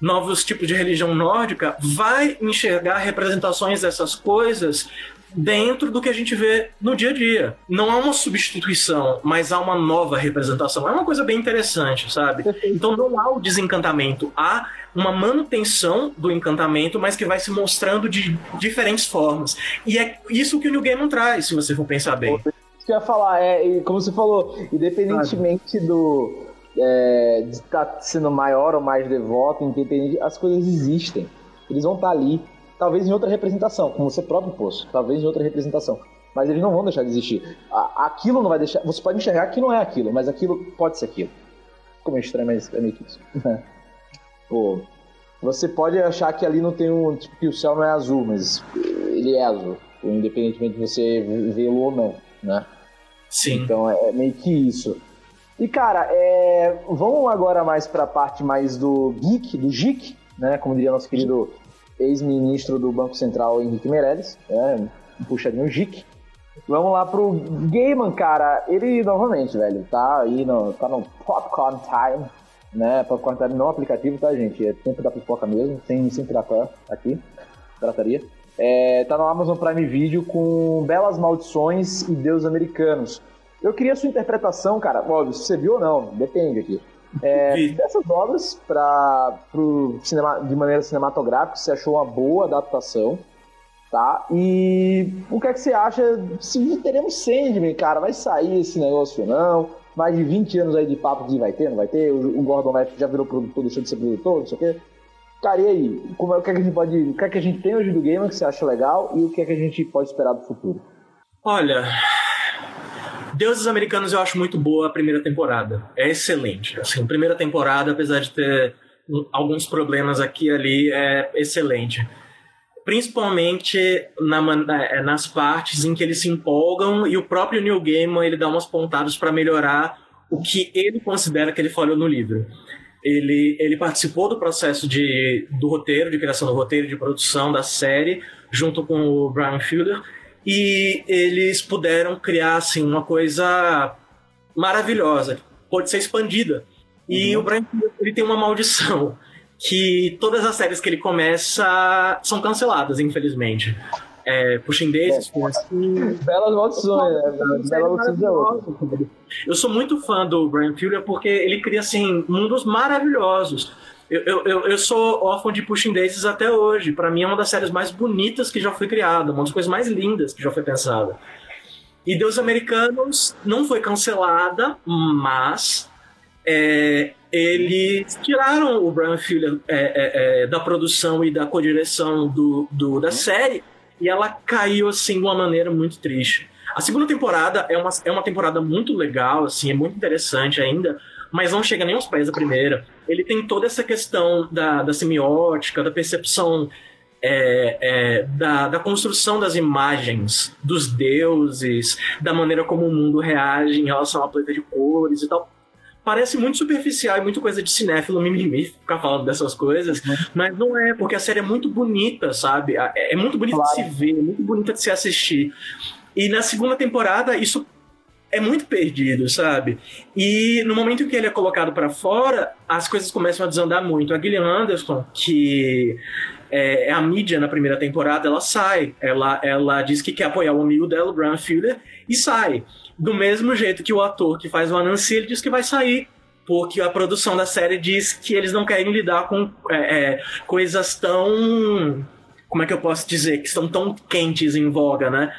novos tipos de religião nórdica, vai enxergar representações dessas coisas dentro do que a gente vê no dia a dia. Não há uma substituição, mas há uma nova representação. É uma coisa bem interessante, sabe? Então não há o desencantamento, há uma manutenção do encantamento, mas que vai se mostrando de diferentes formas. E é isso que o New Game traz, se você for pensar bem. Isso que eu ia falar, é, como você falou, independentemente do é, de estar tá sendo maior ou mais devoto, independente, as coisas existem. Eles vão estar tá ali, talvez em outra representação, como você próprio pôs, talvez em outra representação. Mas eles não vão deixar de existir. Aquilo não vai deixar. Você pode enxergar que não é aquilo, mas aquilo pode ser aquilo. Como é estranho, mas é meio que isso. Pô, você pode achar que ali não tem um. Tipo, que o céu não é azul, mas ele é azul. Independentemente de você vê-lo ou não, né? Sim. Então é, é meio que isso. E, cara, é... vamos agora mais para a parte mais do geek, do geek, né? Como diria nosso querido ex-ministro do Banco Central, Henrique Meirelles, né? puxadinho geek. Vamos lá pro Gaiman, cara. Ele, novamente, velho, tá aí no, tá no Popcorn Time, né? Popcorn Time não aplicativo, tá, gente? É tempo da pipoca mesmo, sem, sem pirata aqui, trataria. É, tá no Amazon Prime Video com Belas Maldições e Deus Americanos. Eu queria a sua interpretação, cara. Óbvio, se você viu ou não, depende aqui. É, dessas obras para pro cinema, de maneira cinematográfica, você achou uma boa adaptação, tá? E o que é que você acha se teremos Sandman, cara? Vai sair esse negócio ou não? Mais de 20 anos aí de papo que vai ter, não vai ter? O, Gordon Leff já virou produtor, deixou de ser produtor, não sei o quê. Cara, e aí? Como é, o que, é que a gente pode. O que é que a gente tem hoje do game que você acha legal e o que é que a gente pode esperar do futuro? Olha, Deuses Americanos eu acho muito boa a primeira temporada. É excelente. Assim, a primeira temporada, apesar de ter alguns problemas aqui e ali, é excelente. Principalmente na, é, nas partes em que eles se empolgam e o próprio Neil Gaiman ele dá umas pontadas para melhorar o que ele considera que ele falhou no livro. Ele, ele participou do processo de, do roteiro, de criação do roteiro, de produção da série, junto com o Brian Fielder, e eles puderam criar assim uma coisa maravilhosa, pode ser expandida. E uhum. o Brian ele tem uma maldição que todas as séries que ele começa são canceladas, infelizmente. É, Pushing Daisies, é, assim... Belas maldições, né? Belas maldições é Eu sou muito fã do Brian Fuller porque ele cria assim mundos maravilhosos. Eu, eu, eu sou órfão de Pushing Daisies até hoje. Para mim é uma das séries mais bonitas que já foi criada, uma das coisas mais lindas que já foi pensada. E Deus Americanos não foi cancelada, mas é, eles tiraram o Brian Fuller é, é, é, da produção e da codireção do, do, da série e ela caiu assim de uma maneira muito triste. A segunda temporada é uma, é uma temporada muito legal, assim, é muito interessante ainda, mas não chega nem aos pés da primeira. Ele tem toda essa questão da, da semiótica, da percepção é, é, da, da, construção das imagens dos deuses, da maneira como o mundo reage em relação à paleta de cores e tal. Parece muito superficial e muito coisa de cinéfilo mimimi ficar falando dessas coisas, uhum. mas não é, porque a série é muito bonita, sabe? É, é muito bonita claro. de se ver, é muito bonita de se assistir. E na segunda temporada, isso é muito perdido, sabe? E no momento que ele é colocado para fora, as coisas começam a desandar muito. A Gillian Anderson, que é, é, a mídia na primeira temporada, ela sai. Ela, ela diz que quer apoiar o amigo dela, o Brian Fuller, e sai. Do mesmo jeito que o ator que faz o Anansi, ele diz que vai sair porque a produção da série diz que eles não querem lidar com é, é, coisas tão. Como é que eu posso dizer? Que estão tão quentes em voga, né?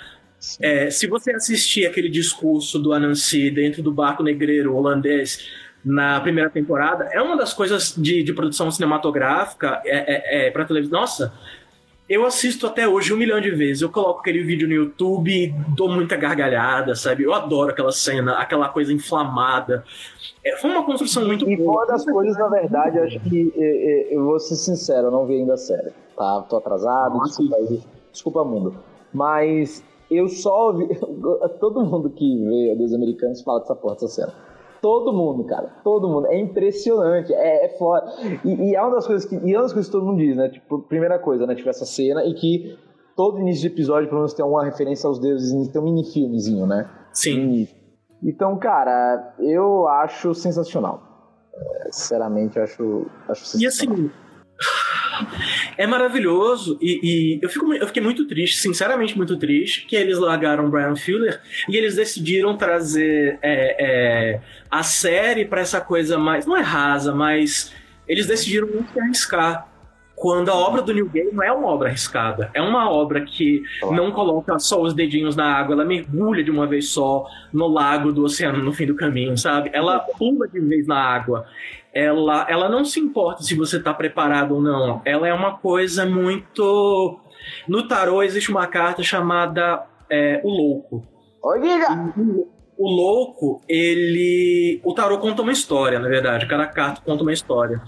É, se você assistir aquele discurso do Anansi dentro do barco negreiro holandês na primeira temporada, é uma das coisas de, de produção cinematográfica é, é, é para televisão. Nossa, eu assisto até hoje um milhão de vezes. Eu coloco aquele vídeo no YouTube e dou muita gargalhada, sabe? Eu adoro aquela cena, aquela coisa inflamada. É, foi uma construção muito e, boa. E uma das coisas, na verdade, acho que eu, eu vou ser sincero, eu não vi ainda a série. Tá? Tô atrasado, desculpa aí. Desculpa, mundo. Mas eu só vi. Todo mundo que vê dos americanos fala dessa porra dessa cena. Todo mundo, cara. Todo mundo. É impressionante. É, é foda. E, e, é uma das coisas que. E é uma das coisas que todo mundo diz, né? Tipo, primeira coisa, né? Tipo, essa cena e que todo início de episódio, pelo menos, tem uma referência aos deuses, tem um mini-filmezinho, né? Sim. Então, cara, eu acho sensacional. É, sinceramente, acho, acho sensacional. E assim, é maravilhoso e, e, eu, fico, eu fiquei muito triste, sinceramente muito triste, que eles largaram Brian Fuller e eles decidiram trazer é, é, a série para essa coisa mais. Não é rasa, mas eles decidiram muito arriscar. Quando a obra do New Game não é uma obra arriscada, é uma obra que não coloca só os dedinhos na água, ela mergulha de uma vez só no lago do oceano no fim do caminho, sabe? Ela pula de vez na água ela, ela não se importa se você está preparado ou não. Ela é uma coisa muito. No tarô existe uma carta chamada é, o louco. Oi, O louco, ele. O tarô conta uma história, na verdade. Cada carta conta uma história.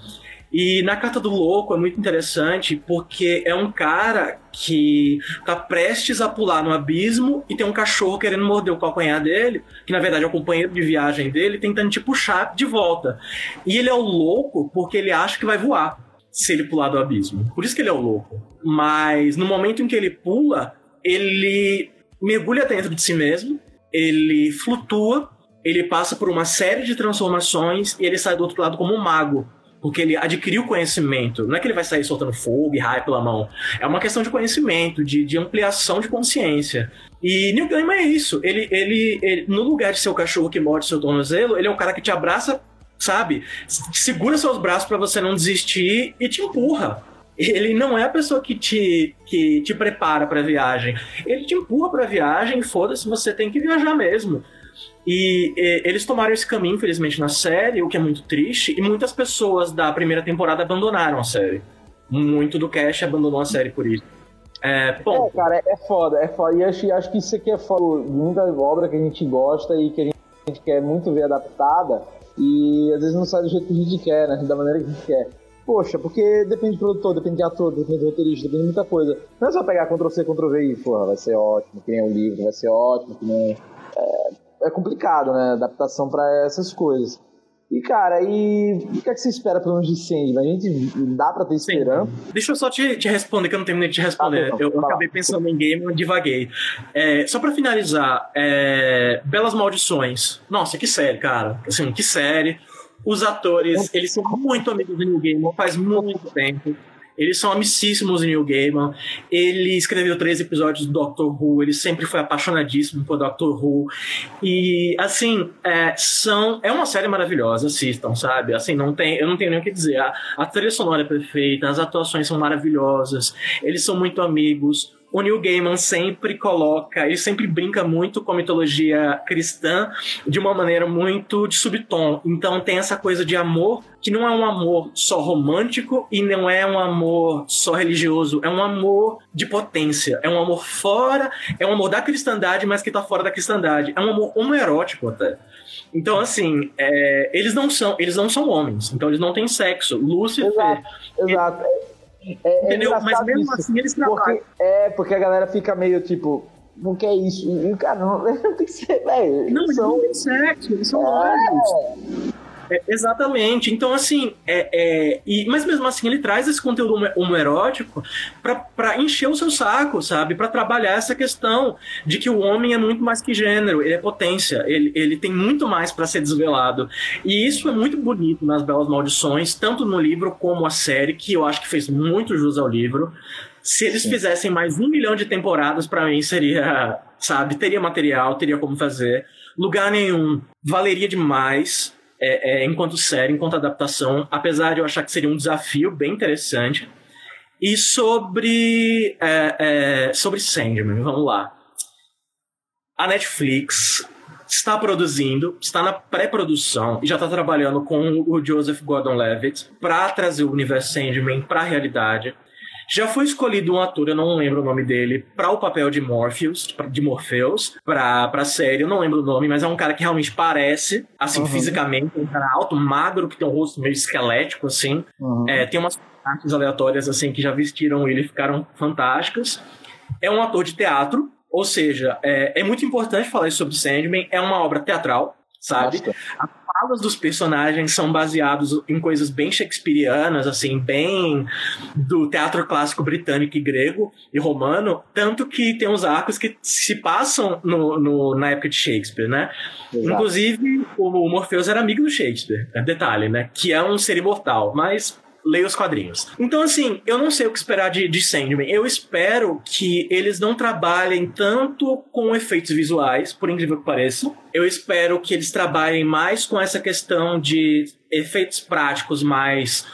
E na carta do louco é muito interessante porque é um cara que tá prestes a pular no abismo e tem um cachorro querendo morder o calcanhar dele, que na verdade é o companheiro de viagem dele, tentando te puxar de volta. E ele é o louco porque ele acha que vai voar se ele pular do abismo. Por isso que ele é o louco. Mas no momento em que ele pula, ele mergulha dentro de si mesmo, ele flutua, ele passa por uma série de transformações e ele sai do outro lado como um mago porque ele adquiriu conhecimento. Não é que ele vai sair soltando fogo e raio pela mão. É uma questão de conhecimento, de, de ampliação de consciência. E Neil Gaiman é isso. Ele, ele, ele, no lugar de ser o cachorro que morde seu tornozelo, ele é o cara que te abraça, sabe? Segura seus braços para você não desistir e te empurra. Ele não é a pessoa que te, que te prepara para a viagem. Ele te empurra para a viagem, foda-se, você tem que viajar mesmo. E, e, eles tomaram esse caminho, infelizmente, na série, o que é muito triste, e muitas pessoas da primeira temporada abandonaram a série. Muito do cast abandonou a série por isso. É. É, cara, é foda, é foda. E acho, acho que isso aqui é foda de muita obra que a gente gosta e que a gente, a gente quer muito ver adaptada, e às vezes não sai do jeito que a gente quer, né? Da maneira que a gente quer. Poxa, porque depende do produtor, depende de ator, depende do roteirista, depende de muita coisa. Não é só pegar Ctrl-C, Ctrl-V e, porra, vai ser ótimo, que nem o livro, vai ser ótimo, que nem... É, é complicado, né? Adaptação para essas coisas. E, cara, e o que é que você espera pelo menos de Sandman? A gente dá pra ter esperança? Deixa eu só te, te, responder, que eu não terminei de te responder. Ah, eu, eu acabei pensando em game e divaguei. É, só pra finalizar, é, Belas Maldições. Nossa, que série, cara. Assim, que série. Os atores, eles são muito amigos do New Game faz muito tempo. Eles são amicíssimos em Neil Gaiman. Ele escreveu três episódios do Doctor Who. Ele sempre foi apaixonadíssimo por Doctor Who. E, assim, é, são, é uma série maravilhosa. Assistam, sabe? Assim, não tem, eu não tenho nem o que dizer. A, a trilha sonora é perfeita, as atuações são maravilhosas. Eles são muito amigos o Neil Gaiman sempre coloca, ele sempre brinca muito com a mitologia cristã de uma maneira muito de subtom. Então tem essa coisa de amor que não é um amor só romântico e não é um amor só religioso, é um amor de potência, é um amor fora, é um amor da cristandade, mas que tá fora da cristandade, é um amor homoerótico até. Então, assim, é, eles não são eles não são homens, então eles não têm sexo. Lúcifer. Exato, exato. É, é Entendeu? Mas mesmo isso, assim eles trabalham. Porque, é, porque a galera fica meio tipo, não quer isso. E cara não, não tem que ser, velho. Não, eles são... não tem sexo, eles são é. É, exatamente. Então, assim, é, é, e, mas mesmo assim ele traz esse conteúdo homoerótico para encher o seu saco, sabe? Para trabalhar essa questão de que o homem é muito mais que gênero, ele é potência, ele, ele tem muito mais para ser desvelado. E isso é muito bonito nas Belas Maldições, tanto no livro como a série, que eu acho que fez muito jus ao livro. Se eles Sim. fizessem mais um milhão de temporadas, para mim seria, sabe, teria material, teria como fazer. Lugar nenhum valeria demais é, é, enquanto série, enquanto adaptação, apesar de eu achar que seria um desafio bem interessante. E sobre, é, é sobre Sandman, vamos lá. A Netflix está produzindo, está na pré-produção e já está trabalhando com o Joseph Gordon-Levitt para trazer o universo Sandman para a realidade. Já foi escolhido um ator, eu não lembro o nome dele, para o papel de Morpheus, de Morpheus, pra, pra série, eu não lembro o nome, mas é um cara que realmente parece, assim, uhum. fisicamente, um cara alto, magro, que tem um rosto meio esquelético, assim. Uhum. É, tem umas partes aleatórias, assim, que já vestiram ele e ficaram fantásticas. É um ator de teatro, ou seja, é, é muito importante falar isso sobre Sandman, é uma obra teatral, sabe? Nossa falas dos personagens são baseados em coisas bem shakespearianas, assim, bem do teatro clássico britânico e grego e romano, tanto que tem uns arcos que se passam no, no na época de Shakespeare, né? Exato. Inclusive, o Morpheus era amigo do Shakespeare, é detalhe, né? Que é um ser imortal, mas leia os quadrinhos. Então, assim, eu não sei o que esperar de, de Sandman. Eu espero que eles não trabalhem tanto com efeitos visuais, por incrível que pareça. Eu espero que eles trabalhem mais com essa questão de efeitos práticos mais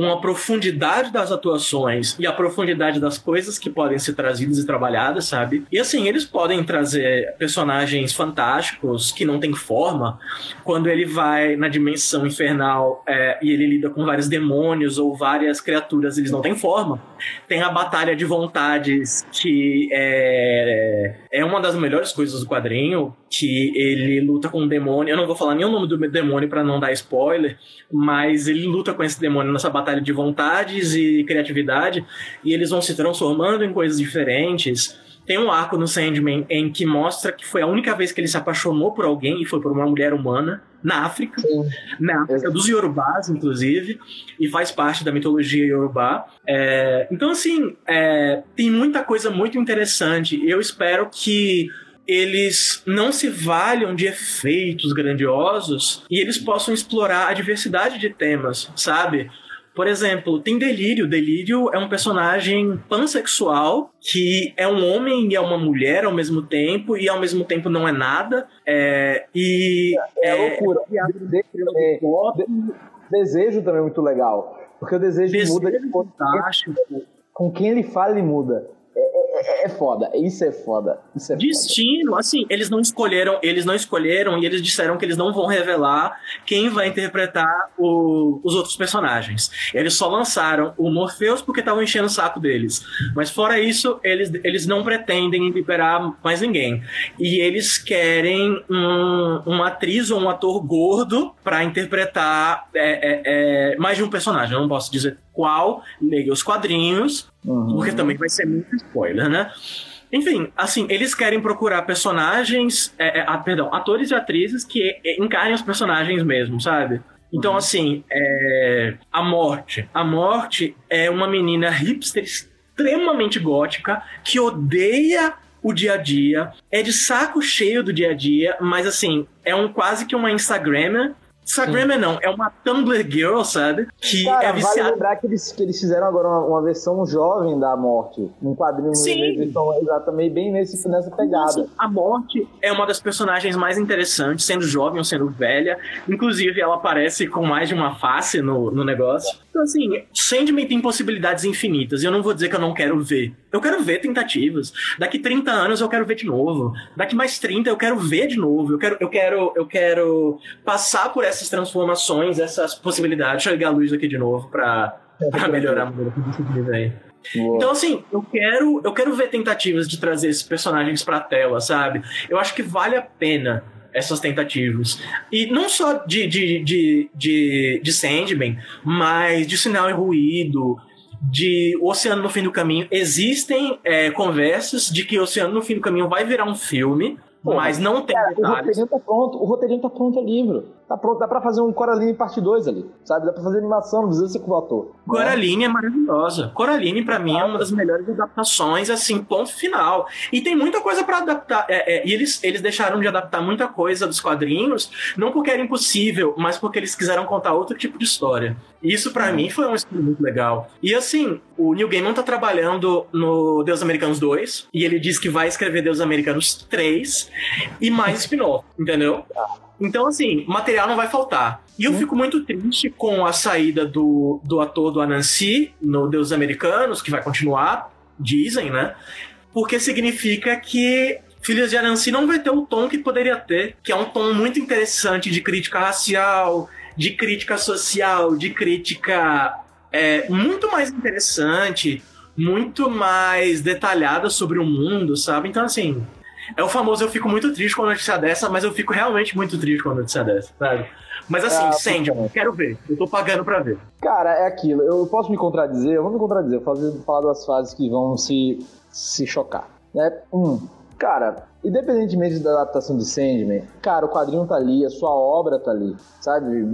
com a profundidade das atuações e a profundidade das coisas que podem ser trazidas e trabalhadas, sabe? E assim, eles podem trazer personagens fantásticos que não têm forma. Quando ele vai na dimensão infernal é, e ele lida com vários demônios ou várias criaturas, eles não têm forma. Tem a batalha de vontades, que é, é uma das melhores coisas do quadrinho, que ele luta com um demônio. Eu não vou falar nem o nome do demônio para não dar spoiler, mas ele luta com esse demônio nessa batalha de vontades e criatividade, e eles vão se transformando em coisas diferentes. Tem um arco no Sandman em que mostra que foi a única vez que ele se apaixonou por alguém e foi por uma mulher humana na África, Sim. na África dos Yorubás, inclusive, e faz parte da mitologia Yorubá. É, então, assim, é, tem muita coisa muito interessante. Eu espero que eles não se valham de efeitos grandiosos e eles possam explorar a diversidade de temas, sabe? Por exemplo, tem Delírio. Delírio é um personagem pansexual que é um homem e é uma mulher ao mesmo tempo e ao mesmo tempo não é nada. É, e é, é loucura. É, é, desejo também é muito legal. Porque o desejo, desejo muda de fantástico. Com quem ele fala, ele muda. É, é, foda, isso é foda. Isso é Destino, foda. assim, eles não escolheram, eles não escolheram e eles disseram que eles não vão revelar quem vai interpretar o, os outros personagens. Eles só lançaram o Morpheus porque estavam enchendo o saco deles. Mas fora isso, eles, eles não pretendem liberar mais ninguém. E eles querem um, uma atriz ou um ator gordo para interpretar é, é, é, mais de um personagem. Eu não posso dizer qual, leia os quadrinhos, uhum. porque também vai ser muito spoiler, né? Enfim, assim, eles querem procurar personagens, é, é, perdão, atores e atrizes que encarem os personagens mesmo, sabe? Então, uhum. assim, é, a Morte. A Morte é uma menina hipster extremamente gótica que odeia o dia a dia, é de saco cheio do dia a dia, mas assim, é um quase que uma Instagrammer Instagram não, é uma Tumblr Girl, sabe? Que Cara, é viciada. Vale lembrar que eles, que eles fizeram agora uma, uma versão jovem da morte. Um quadrinho Sim. Então, exatamente bem nesse, nessa pegada. a morte é uma das personagens mais interessantes, sendo jovem ou sendo velha. Inclusive, ela aparece com mais de uma face no, no negócio. Então, assim, Sandman tem possibilidades infinitas. E eu não vou dizer que eu não quero ver. Eu quero ver tentativas. Daqui 30 anos eu quero ver de novo. Daqui mais 30 eu quero ver de novo. Eu quero, eu quero, eu quero passar por essas transformações, essas possibilidades. Deixa eu ligar a luz aqui de novo pra, pra melhorar a maneira que aí. Então, assim, eu quero, eu quero ver tentativas de trazer esses personagens pra tela, sabe? Eu acho que vale a pena essas tentativas. E não só de, de, de, de, de Sandman, mas de Sinal e Ruído, de Oceano no Fim do Caminho. Existem é, conversas de que Oceano no Fim do Caminho vai virar um filme, mas não tem Cara, o roteirinho tá pronto, o roteirinho tá pronto ali, bro. Tá pronto, dá pra fazer um Coraline parte 2 ali, sabe? Dá pra fazer animação, não precisa ser com o ator. né? Coraline é maravilhosa. Coraline, pra mim, é uma das melhores adaptações, assim, ponto final. E tem muita coisa pra adaptar. é, é, e eles, eles deixaram de adaptar muita coisa dos quadrinhos, não porque era impossível, mas porque eles quiseram contar outro tipo de história. E Isso, pra mim, foi um estudo muito legal. E assim, o Neil Gaiman tá trabalhando no Deus Americanos 2, e ele diz que vai escrever Deus Americanos 3 e mais spin-off, entendeu? Então, assim, material não vai faltar. E eu fico muito triste com a saída do, do ator do Anansi no Deus Americanos, que vai continuar, dizem, né? Porque significa que Filhos de Anansi não vai ter o tom que poderia ter, que é um tom muito interessante de crítica racial, de crítica social, de crítica é, muito mais interessante, muito mais detalhada sobre o mundo, sabe? Então, assim, é o famoso eu fico muito triste com a notícia dessa, mas eu fico realmente muito triste com a notícia dessa, sabe? Mas assim, Ah, Sandman, puta. quero ver. Eu tô pagando pra ver. Cara, é aquilo. Eu posso me contradizer? Eu vou me contradizer. Eu vou falar das fases que vão se, se chocar. Né? Um, cara, independentemente da adaptação de Sandman, cara, o quadrinho tá ali, a sua obra tá ali, sabe?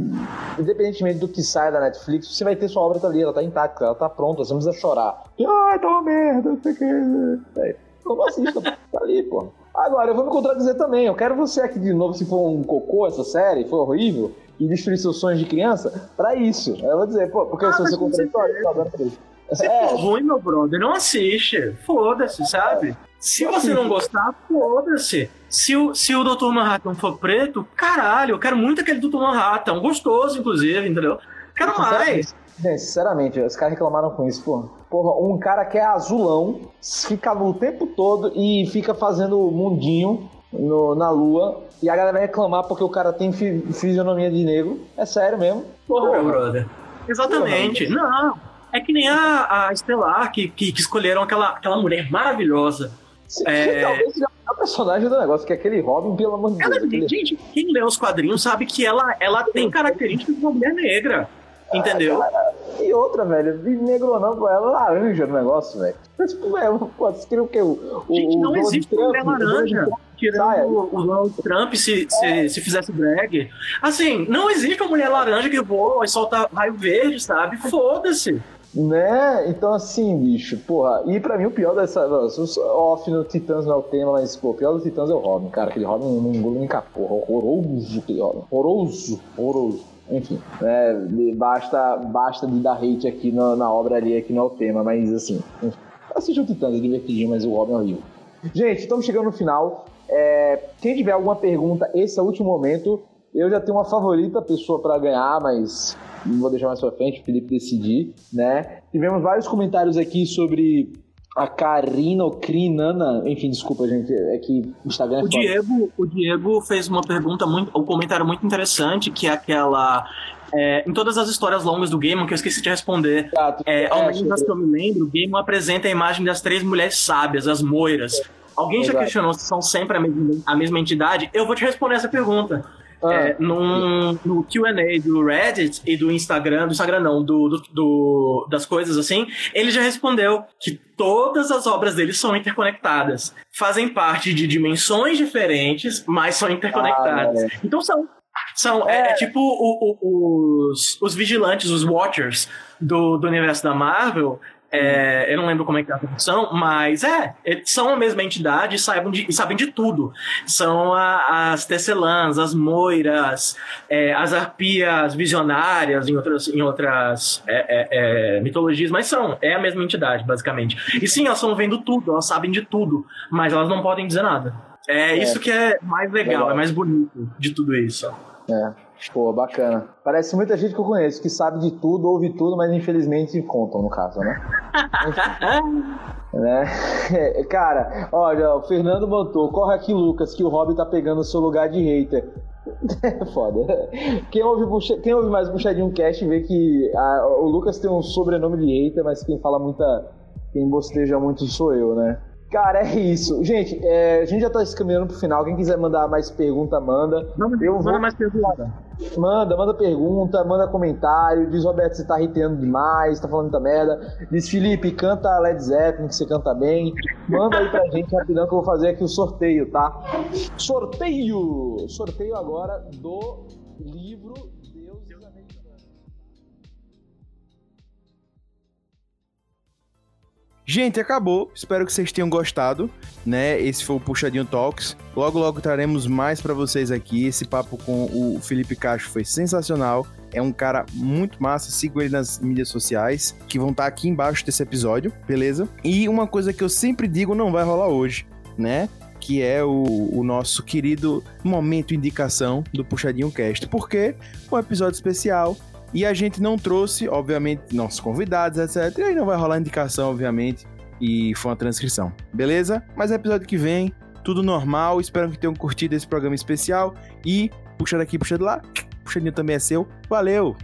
Independentemente do que sai da Netflix, você vai ter sua obra tá ali, ela tá intacta, ela tá pronta, você não precisa chorar. Ai, tá uma merda, não sei o que. É, Não assista, tá ali, pô. Agora, eu vou me contradizer também. Eu quero você aqui de novo, se for um cocô essa série, for horrível, e destruir seus sonhos de criança, pra isso. Eu vou dizer, pô, porque Ah, se mas você com contraditório, tá isso. Se É, for ruim, meu brother, não assiste. Foda-se, sabe? Se você não gostar, foda-se. Se o, se o Dr. Manhattan for preto, caralho, eu quero muito aquele Dr. Manhattan. Gostoso, inclusive, entendeu? Quero mais. Gente, sinceramente, os caras reclamaram com isso, pô. Porra, um cara que é azulão, fica o tempo todo e fica fazendo mundinho no- na lua, e a galera vai reclamar porque o cara tem fi- fisionomia de negro. É sério mesmo. Porra, meu Porra. brother. Exatamente. Não. É que nem a, a Estelar, que, que, que escolheram aquela, aquela mulher maravilhosa. Se- É. Talvez seja o melhor personagem do negócio, que é aquele Robin, pelo amor de Ela, Deus. aquele- gente, quem lê os quadrinhos sabe que ela, ela tem características de uma mulher negra. Entendeu? E outra, velho, de negro não, pô, ela é laranja no negócio, velho. Mas, tipo, velho, pô, você queria o quê? O, Gente, não existe Trump, mulher laranja. Tirando o Donald Trump se, se, se fizesse drag. Assim, não existe uma mulher laranja que voa e solta raio verde, sabe? Foda-se. Né? Então, assim, bicho, porra. E pra mim, o pior dessa. Off no Titãs não é o tema, mas, pô, o pior do Titãs é o Robin, cara. Aquele Robin não engole nem caporra. Horroroso aquele Robin. Horroroso, horroroso. Enfim, né? Basta, basta de dar hate aqui na, obra ali, aqui não é o tema, mas assim. enfim. Assista o Titãs, é divertidinho, mas o Robin é horrível. Gente, estamos chegando no final. É, quem tiver alguma pergunta, esse é o último momento. Eu já tenho uma favorita pessoa para ganhar, mas vou deixar mais pra frente, o Felipe decidir, né? Tivemos vários comentários aqui sobre a Karina ou Crinana, enfim, desculpa, gente, é que o Instagram é O. Diego, o Diego fez uma pergunta muito. Um comentário muito interessante, que é aquela. é, em todas as histórias longas do Game, que eu esqueci de responder. Exato. É, ao É, menos das que eu me lembro, o Game apresenta a imagem das três mulheres sábias, as moiras. Alguém já Exato. questionou se são sempre a mesma, a mesma entidade? Eu vou te responder essa pergunta. Ah, É, num- no QA do Reddit e do Instagram, do Instagram não, do, do- do- das coisas assim, ele já respondeu que todas as obras dele são interconectadas. Fazem parte de dimensões diferentes, mas são interconectadas. Ah, então são. São, é, É. é tipo o- o- os, os vigilantes, os watchers do, do universo da Marvel. É, eu não lembro como é que é a tradução, mas é, eles são a mesma entidade e sabem de, e sabem de tudo. São a- as tecelãs, as moiras, é, as arpias visionárias em outras, em outras é, é, é, mitologias, mas são, é a mesma entidade, basicamente. E sim, elas estão vendo tudo, elas sabem de tudo, mas elas não podem dizer nada. É, isso que é mais legal, Legal. é mais bonito de tudo isso. É, pô, bacana. Parece muita gente que eu conheço que sabe de tudo, ouve tudo, mas infelizmente contam, no caso, né? né? É, Cara, olha, o Fernando botou, corre aqui, Lucas, que o Rob tá pegando o seu lugar de hater. É foda. Quem ouve, puxa- quem ouve mais Puxadinho Cast vê que a- o Lucas tem um sobrenome de hater, mas quem fala muita. Quem bosteja muito sou eu, né? Cara, é isso. Gente, é, a gente já tá se caminhando pro final. Quem quiser mandar mais pergunta, manda. Manda, Eu manda vou- mais pergunta. Manda, manda pergunta, manda comentário. Diz Roberto, você tá irritando demais, tá falando muita merda. Diz Felipe, canta Led Zeppelin, que você canta bem. Manda aí pra gente rapidão que eu vou fazer aqui o sorteio, tá? Sorteio! Sorteio agora do livro Gente, acabou. Espero que vocês tenham gostado, né? Esse foi o Puxadinho Talks. Logo, logo traremos mais pra vocês aqui. Esse papo com o Felipe Cacho foi sensacional. É um cara muito massa. Sigam ele nas mídias sociais, que vão estar aqui embaixo desse episódio, beleza? E uma coisa que eu sempre digo não vai rolar hoje, né? Que é o, o nosso querido momento indicação do Puxadinho Cast. Porque um episódio especial e a gente não trouxe, obviamente, nossos convidados, etc. E aí não vai rolar indicação, obviamente. E foi uma transcrição. Beleza? Mas episódio que vem, tudo normal. Espero que tenham curtido esse programa especial. E puxa daqui, puxa de lá. Puxadinho também é seu. Valeu!